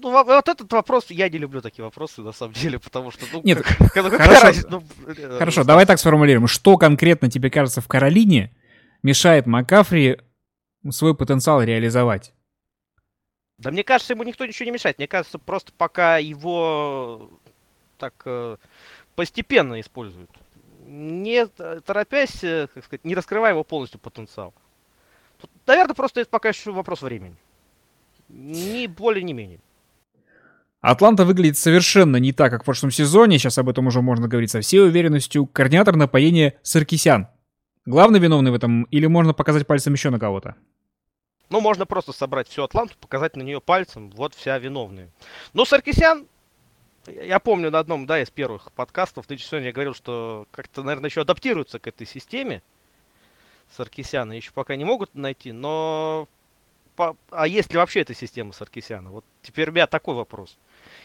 Ну, вот этот вопрос, я не люблю такие вопросы, на самом деле, потому что... Ну, Нет, как, хорошо, ну, э, хорошо давай так сформулируем. Что конкретно тебе кажется в Каролине мешает Макафри свой потенциал реализовать? Да мне кажется, ему никто ничего не мешает. Мне кажется, просто пока его так э, постепенно используют. Не торопясь, э, как сказать, не раскрывая его полностью потенциал. Тут, наверное, просто это пока еще вопрос времени. Ни более, ни менее. Атланта выглядит совершенно не так, как в прошлом сезоне. Сейчас об этом уже можно говорить со всей уверенностью. Координатор нападения Саркисян. Главный виновный в этом или можно показать пальцем еще на кого-то? Ну, можно просто собрать всю Атланту, показать на нее пальцем. Вот вся виновная. Но Саркисян, я помню на одном, да, из первых подкастов, ты сегодня я говорил, что как-то, наверное, еще адаптируются к этой системе. Саркисяна еще пока не могут найти, но по, а есть ли вообще эта система Саркисяна? Вот теперь у меня такой вопрос.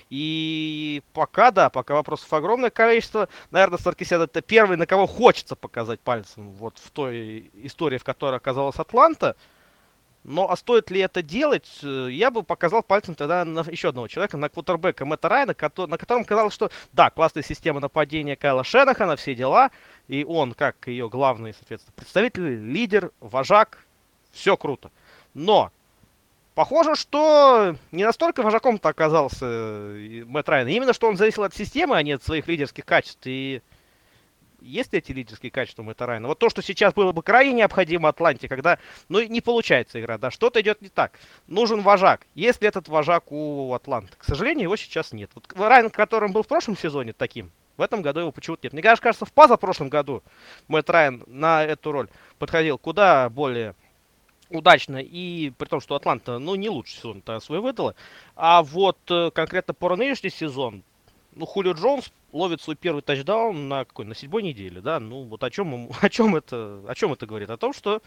И пока, да, пока вопросов огромное количество. Наверное, Саркисян это первый, на кого хочется показать пальцем вот в той истории, в которой оказалась Атланта. Но а стоит ли это делать, э, я бы показал пальцем тогда на еще одного человека, на квотербека Мэтта Райна, на котором казалось, что да, классная система нападения Кайла Шенахана, все дела, и он, как ее главный, соответственно, представитель, лидер, вожак, все круто. Но Похоже, что не настолько вожаком-то оказался э, Мэтт Райан. Именно что он зависел от системы, а не от своих лидерских качеств. И есть ли эти лидерские качества Мэтта Райана? Вот то, что сейчас было бы крайне необходимо Атланте, когда, ну, не получается игра, да, что-то идет не так. Нужен вожак. Есть ли этот вожак у Атланты? К сожалению, его сейчас нет. Вот Райан, которым был в прошлом сезоне таким, в этом году его почему-то нет. Мне кажется, в позапрошлом году Мэтт Райан на эту роль подходил куда более удачно, и при том, что Атланта, ну, не лучший сезон-то свой выдала. А вот э, конкретно по нынешний сезон, ну, Хулио Джонс ловит свой первый тачдаун на какой? На седьмой неделе, да? Ну, вот о чем, о чем это, о чем это говорит? О том, что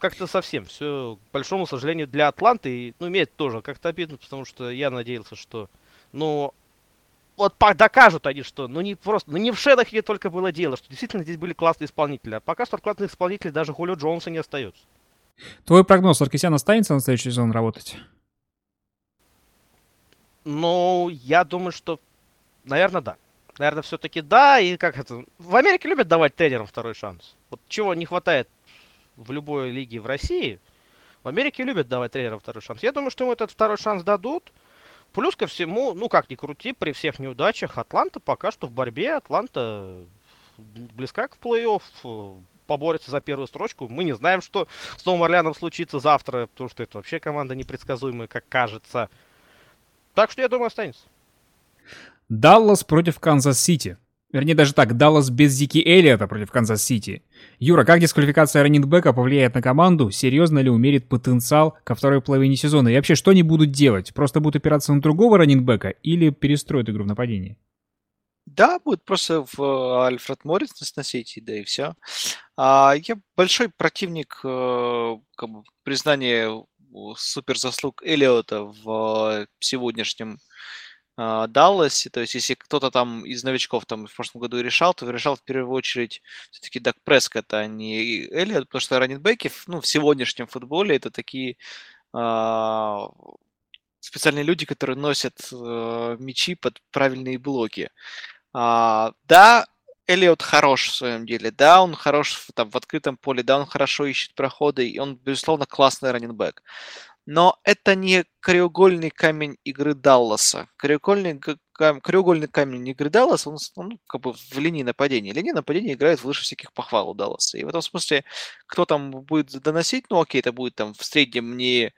как-то совсем все, к большому сожалению, для Атланты, ну, имеет тоже как-то обидно, потому что я надеялся, что, ну, вот докажут они, что ну не просто, ну не в шедах не только было дело, что действительно здесь были классные исполнители. А пока что классных исполнителей даже Хулио Джонса не остается. Твой прогноз, Саркисян останется на следующий сезон работать? Ну, я думаю, что, наверное, да. Наверное, все-таки да. И как это... В Америке любят давать тренерам второй шанс. Вот чего не хватает в любой лиге в России, в Америке любят давать тренерам второй шанс. Я думаю, что ему этот второй шанс дадут. Плюс ко всему, ну как ни крути, при всех неудачах Атланта пока что в борьбе. Атланта близка к плей-офф, поборется за первую строчку. Мы не знаем, что с Новым Орлеаном случится завтра, потому что это вообще команда непредсказуемая, как кажется. Так что я думаю, останется. Даллас против Канзас-Сити. Вернее, даже так, Даллас без Зики Эллиота против Канзас-Сити. Юра, как дисквалификация раннинбека повлияет на команду? Серьезно ли умерит потенциал ко второй половине сезона? И вообще, что они будут делать? Просто будут опираться на другого раннинбека или перестроят игру в нападении? Да, будет просто в э, Альфред Моррис выносить, да и все. А, я большой противник э, как бы, признания суперзаслуг Эллиота в сегодняшнем э, Далласе. То есть, если кто-то там из новичков там в прошлом году решал, то решал в первую очередь все-таки Дак Прескотт, а не Эллиот, потому что раннинбеки ну, в сегодняшнем футболе это такие э, специальные люди, которые носят э, мячи под правильные блоки. А, да, Эллиот хорош в своем деле, да, он хорош там, в открытом поле, да, он хорошо ищет проходы, и он, безусловно, классный раненбэк. Но это не краеугольный камень игры Далласа. Краеугольный, кам, краеугольный камень игры Далласа, он, он как бы в линии нападения. Линия нападения играет выше всяких похвал у Далласа. И в этом смысле, кто там будет доносить, ну окей, это будет там в среднем не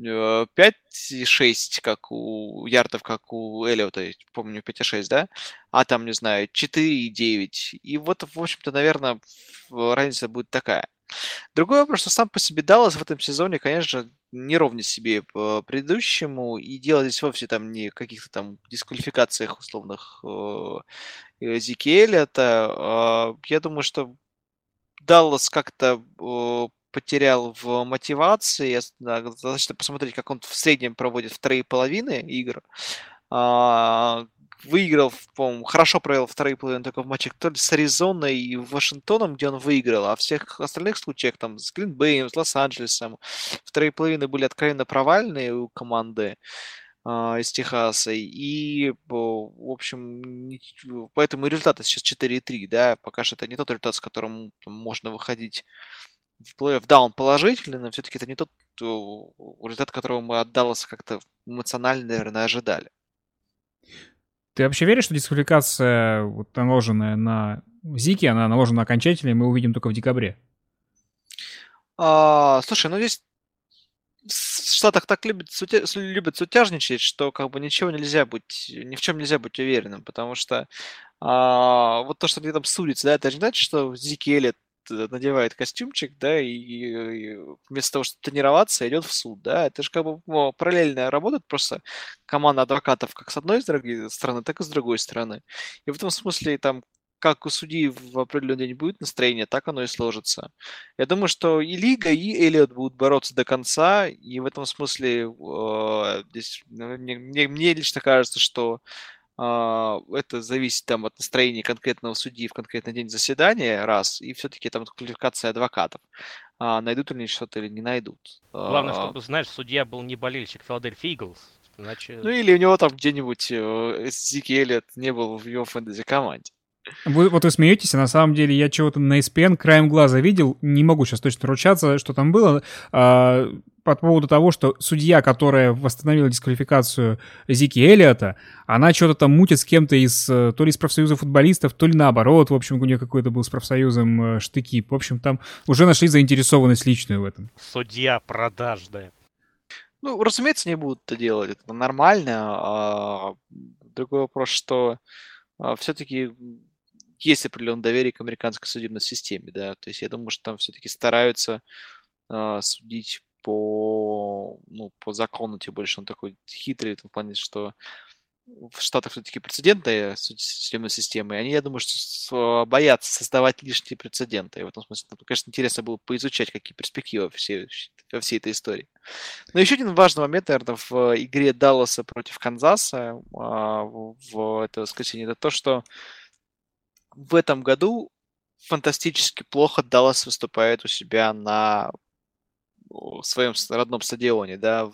5,6, э, как у Ярдов, как у Эллиота, помню, 5,6, да? А там, не знаю, 4,9. И вот, в общем-то, наверное, разница будет такая. Другой вопрос, что сам по себе Даллас в этом сезоне, конечно, не ровня себе по предыдущему, и дело здесь вовсе там не каких-то там дисквалификациях условных э, Зики Эллиота. Э, я думаю, что Даллас как-то э, потерял в мотивации. Достаточно посмотреть, как он в среднем проводит вторые половины игр. Выиграл, по-моему, хорошо провел вторые половины только в матчах то ли с Аризоной и Вашингтоном, где он выиграл, а в всех остальных случаях, там, с Гринбеем, с Лос-Анджелесом, вторые половины были откровенно провальные у команды а, из Техаса. И, в общем, поэтому результаты сейчас 4-3, да, пока что это не тот результат, с которым можно выходить в плей-офф, да, он положительный, но все-таки это не тот результат, которого мы от Далласа как-то эмоционально, наверное, ожидали. Ты вообще веришь, что дисквалификация, вот, наложенная на Зики, она наложена окончательно, и мы увидим только в декабре? А, слушай, ну здесь в Штатах так любят, сутя... любят сутяжничать, что как бы ничего нельзя быть, ни в чем нельзя быть уверенным, потому что а, вот то, что где там судится, да, это не значит, что Зики Эллиот надевает костюмчик, да, и, и вместо того, чтобы тренироваться, идет в суд, да, это же как бы ну, параллельно работает просто команда адвокатов как с одной стороны, так и с другой стороны. И в этом смысле там как у судьи в определенный день будет настроение, так оно и сложится. Я думаю, что и Лига, и Эллиот будут бороться до конца, и в этом смысле э, здесь, ну, мне, мне лично кажется, что это зависит там от настроения конкретного судьи в конкретный день заседания, раз, и все-таки там квалификация адвокатов. А, найдут они что-то или не найдут. Главное, а, чтобы, знаешь, судья был не болельщик Филадельфии Иглс. Иначе... Ну или у него там где-нибудь э, Зики Эллиот не был в его фэнтези команде. Вы, вот вы смеетесь, а на самом деле я чего-то на ESPN краем глаза видел, не могу сейчас точно ручаться, что там было, а, по поводу того, что судья, которая восстановила дисквалификацию Зики Эллиота, она что-то там мутит с кем-то из, э, то ли из профсоюза футболистов, то ли наоборот, в общем, у нее какой-то был с профсоюзом э, штыки. В общем, там уже нашли заинтересованность личную в этом. Судья продажная. Ну, разумеется, не будут это делать, это нормально. А другой вопрос, что а, все-таки есть определенное доверие к американской судебной системе, да, то есть я думаю, что там все-таки стараются э, судить по, ну, по закону, тем больше он такой хитрый, в том плане, что в Штатах все-таки прецедентная судебная система, и они, я думаю, что боятся создавать лишние прецеденты. И в этом смысле, ну, конечно, интересно было поизучать, какие перспективы все, во всей этой истории. Но еще один важный момент, наверное, в игре Далласа против Канзаса а, в это воскресенье, это то, что в этом году фантастически плохо Даллас выступает у себя на своем родном стадионе, да,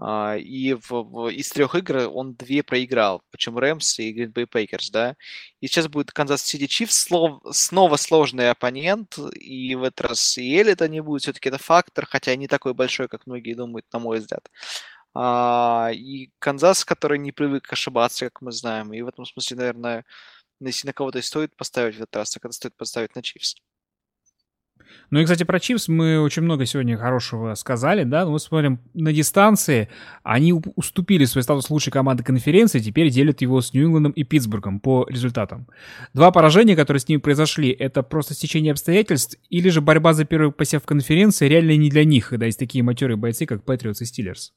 а, и в, в, из трех игр он две проиграл, причем Рэмс и Green Bay Packers, да. И сейчас будет Канзас Сити Чиф, снова сложный оппонент, и в этот раз и Элита не будет, все-таки это фактор, хотя не такой большой, как многие думают, на мой взгляд. А, и Канзас, который не привык ошибаться, как мы знаем, и в этом смысле, наверное, если на кого-то стоит поставить в этот раз, так это стоит поставить на Чивс. Ну и, кстати, про Чивс мы очень много сегодня хорошего сказали, да, мы смотрим на дистанции, они уступили свой статус лучшей команды конференции, теперь делят его с Нью-Ингландом и Питтсбургом по результатам. Два поражения, которые с ними произошли, это просто стечение обстоятельств, или же борьба за первый посев в конференции реально не для них, когда есть такие матерые бойцы, как Патриотс и Стиллерс.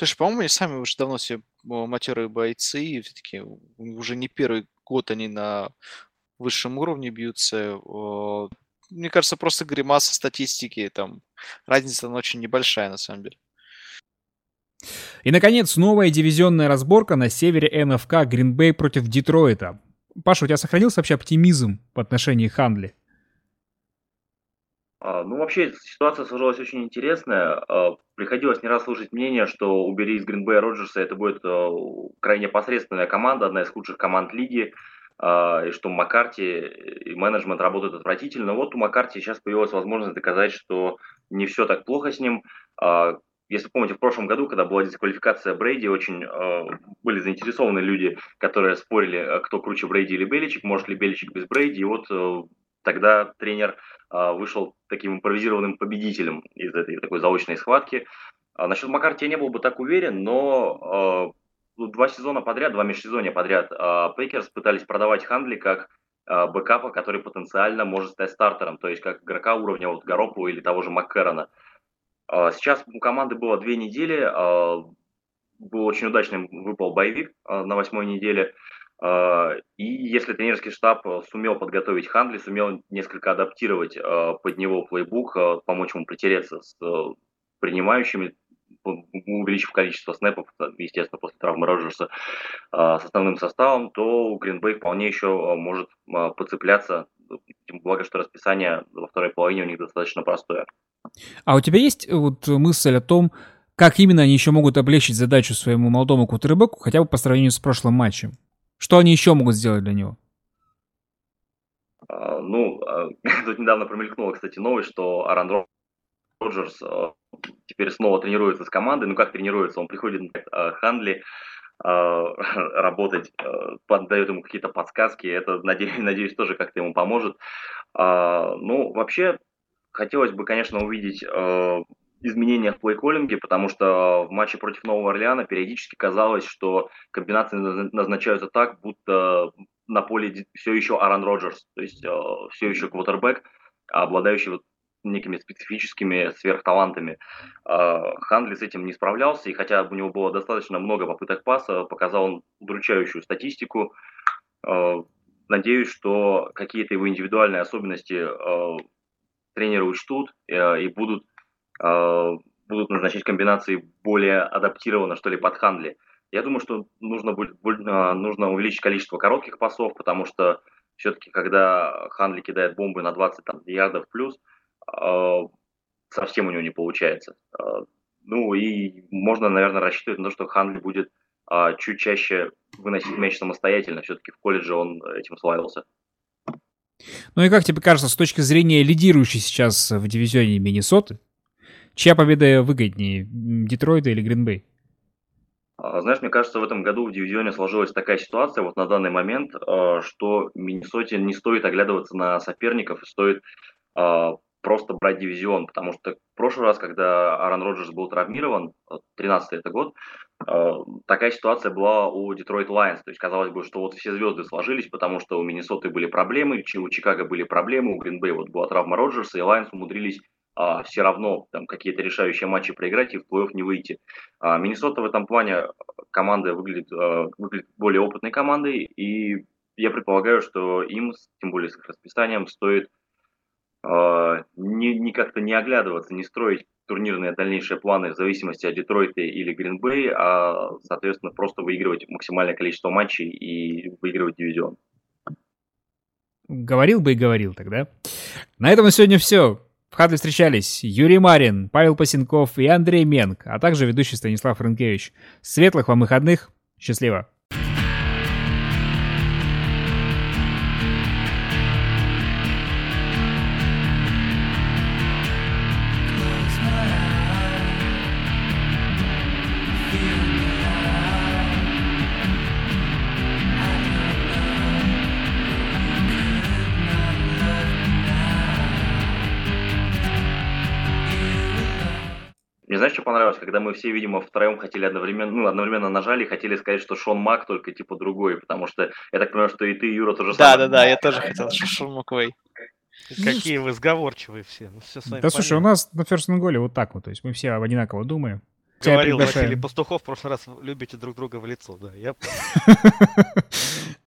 Есть, по-моему, они сами уже давно все матерые бойцы, и все-таки уже не первый год они на высшем уровне бьются мне кажется, просто гримаса статистики, там, разница она очень небольшая, на самом деле. И, наконец, новая дивизионная разборка на севере НФК Гринбей против Детройта. Паша, у тебя сохранился вообще оптимизм в отношении Хандли? А, ну, вообще, ситуация сложилась очень интересная. А, приходилось не раз слушать мнение, что убери из Гринбея Роджерса, это будет а, крайне посредственная команда, одна из худших команд лиги, и что Маккарти и менеджмент работают отвратительно. Вот у Маккарти сейчас появилась возможность доказать, что не все так плохо с ним. Если помните, в прошлом году, когда была дисквалификация Брейди, очень были заинтересованы люди, которые спорили, кто круче Брейди или Беличик, может ли Беличик без Брейди. И вот тогда тренер а, вышел таким импровизированным победителем из этой такой заочной схватки. А насчет Маккарти я не был бы так уверен, но а, ну, два сезона подряд, два межсезонья подряд Пейкерс пытались продавать Хандли как бэкапа, который потенциально может стать стартером, то есть как игрока уровня вот Garoppolo или того же Маккерона. Сейчас у команды было две недели, был очень удачным выпал боевик на восьмой неделе. А, и если тренерский штаб э, сумел подготовить Хандли, сумел несколько адаптировать э, под него плейбук, э, помочь ему притереться с принимающими, увеличив количество снэпов, естественно, после травмы Роджерса, с основным составом, то Гринбей вполне еще может поцепляться, благо, что расписание во второй половине у них достаточно простое. А у тебя есть вот мысль о том, как именно они еще могут облегчить задачу своему молодому кутербеку, хотя бы по сравнению с прошлым матчем? Что они еще могут сделать для него? А, ну, а, тут недавно промелькнула, кстати, новость, что Аран Роджерс а, теперь снова тренируется с командой. Ну, как тренируется? Он приходит на Хандли, работать, дает ему какие-то подсказки. Это, надеюсь, надеюсь тоже как-то ему поможет. Ну, вообще, хотелось бы, конечно, увидеть изменения в плей-коллинге, потому что в матче против Нового Орлеана периодически казалось, что комбинации назначаются так, будто на поле все еще Аарон Роджерс, то есть э, все еще квотербек, обладающий вот некими специфическими сверхталантами. Э, Хандли с этим не справлялся, и хотя у него было достаточно много попыток паса, показал он удручающую статистику. Э, надеюсь, что какие-то его индивидуальные особенности тренеры учтут и будут будут назначать комбинации более адаптированно, что ли, под хандли. Я думаю, что нужно, будет, а, нужно увеличить количество коротких пасов, потому что все-таки, когда Хандли кидает бомбы на 20 там, ярдов плюс, а, совсем у него не получается. Ну и можно, наверное, рассчитывать на то, что Хандли будет чуть чаще выносить мяч самостоятельно. Все-таки в колледже он этим славился. Ну и как тебе кажется, с точки зрения лидирующей сейчас в дивизионе Миннесоты, Чья победа выгоднее, Детройта или Гринбей? А, знаешь, мне кажется, в этом году в дивизионе сложилась такая ситуация вот на данный момент, а, что Миннесоте не стоит оглядываться на соперников и стоит а, просто брать дивизион, потому что в прошлый раз, когда Аарон Роджерс был травмирован, 13 это год, такая ситуация была у Детройт Лайонс. То есть казалось бы, что вот все звезды сложились, потому что у Миннесоты были проблемы, у Чикаго были проблемы, у Гринбей вот была травма Роджерса, и Лайонс умудрились а, все равно там какие-то решающие матчи проиграть и в плей-офф не выйти. А, Миннесота в этом плане команда выглядит, а, выглядит более опытной командой, и я предполагаю, что им, тем более с их расписанием, стоит а, не, как-то не оглядываться, не строить турнирные дальнейшие планы в зависимости от Детройта или Гринбей, а, соответственно, просто выигрывать максимальное количество матчей и выигрывать дивизион. Говорил бы и говорил тогда. На этом на сегодня все. В Хадле встречались Юрий Марин, Павел Пасенков и Андрей Менг, а также ведущий Станислав Франкевич. Светлых вам выходных. Счастливо! Понравилось, когда мы все, видимо, втроем хотели одновременно, ну, одновременно нажали и хотели сказать, что Шон Мак только типа другой, потому что я так понимаю, что и ты, Юра, тоже Да, да, да, я тоже хотел, что Шон Маквей. Какие вы сговорчивые все. Ну, все да, слушай, у нас на First Goal вот так вот, то есть мы все одинаково думаем. Говорил Василий Пастухов в прошлый раз, любите друг друга в лицо, да, я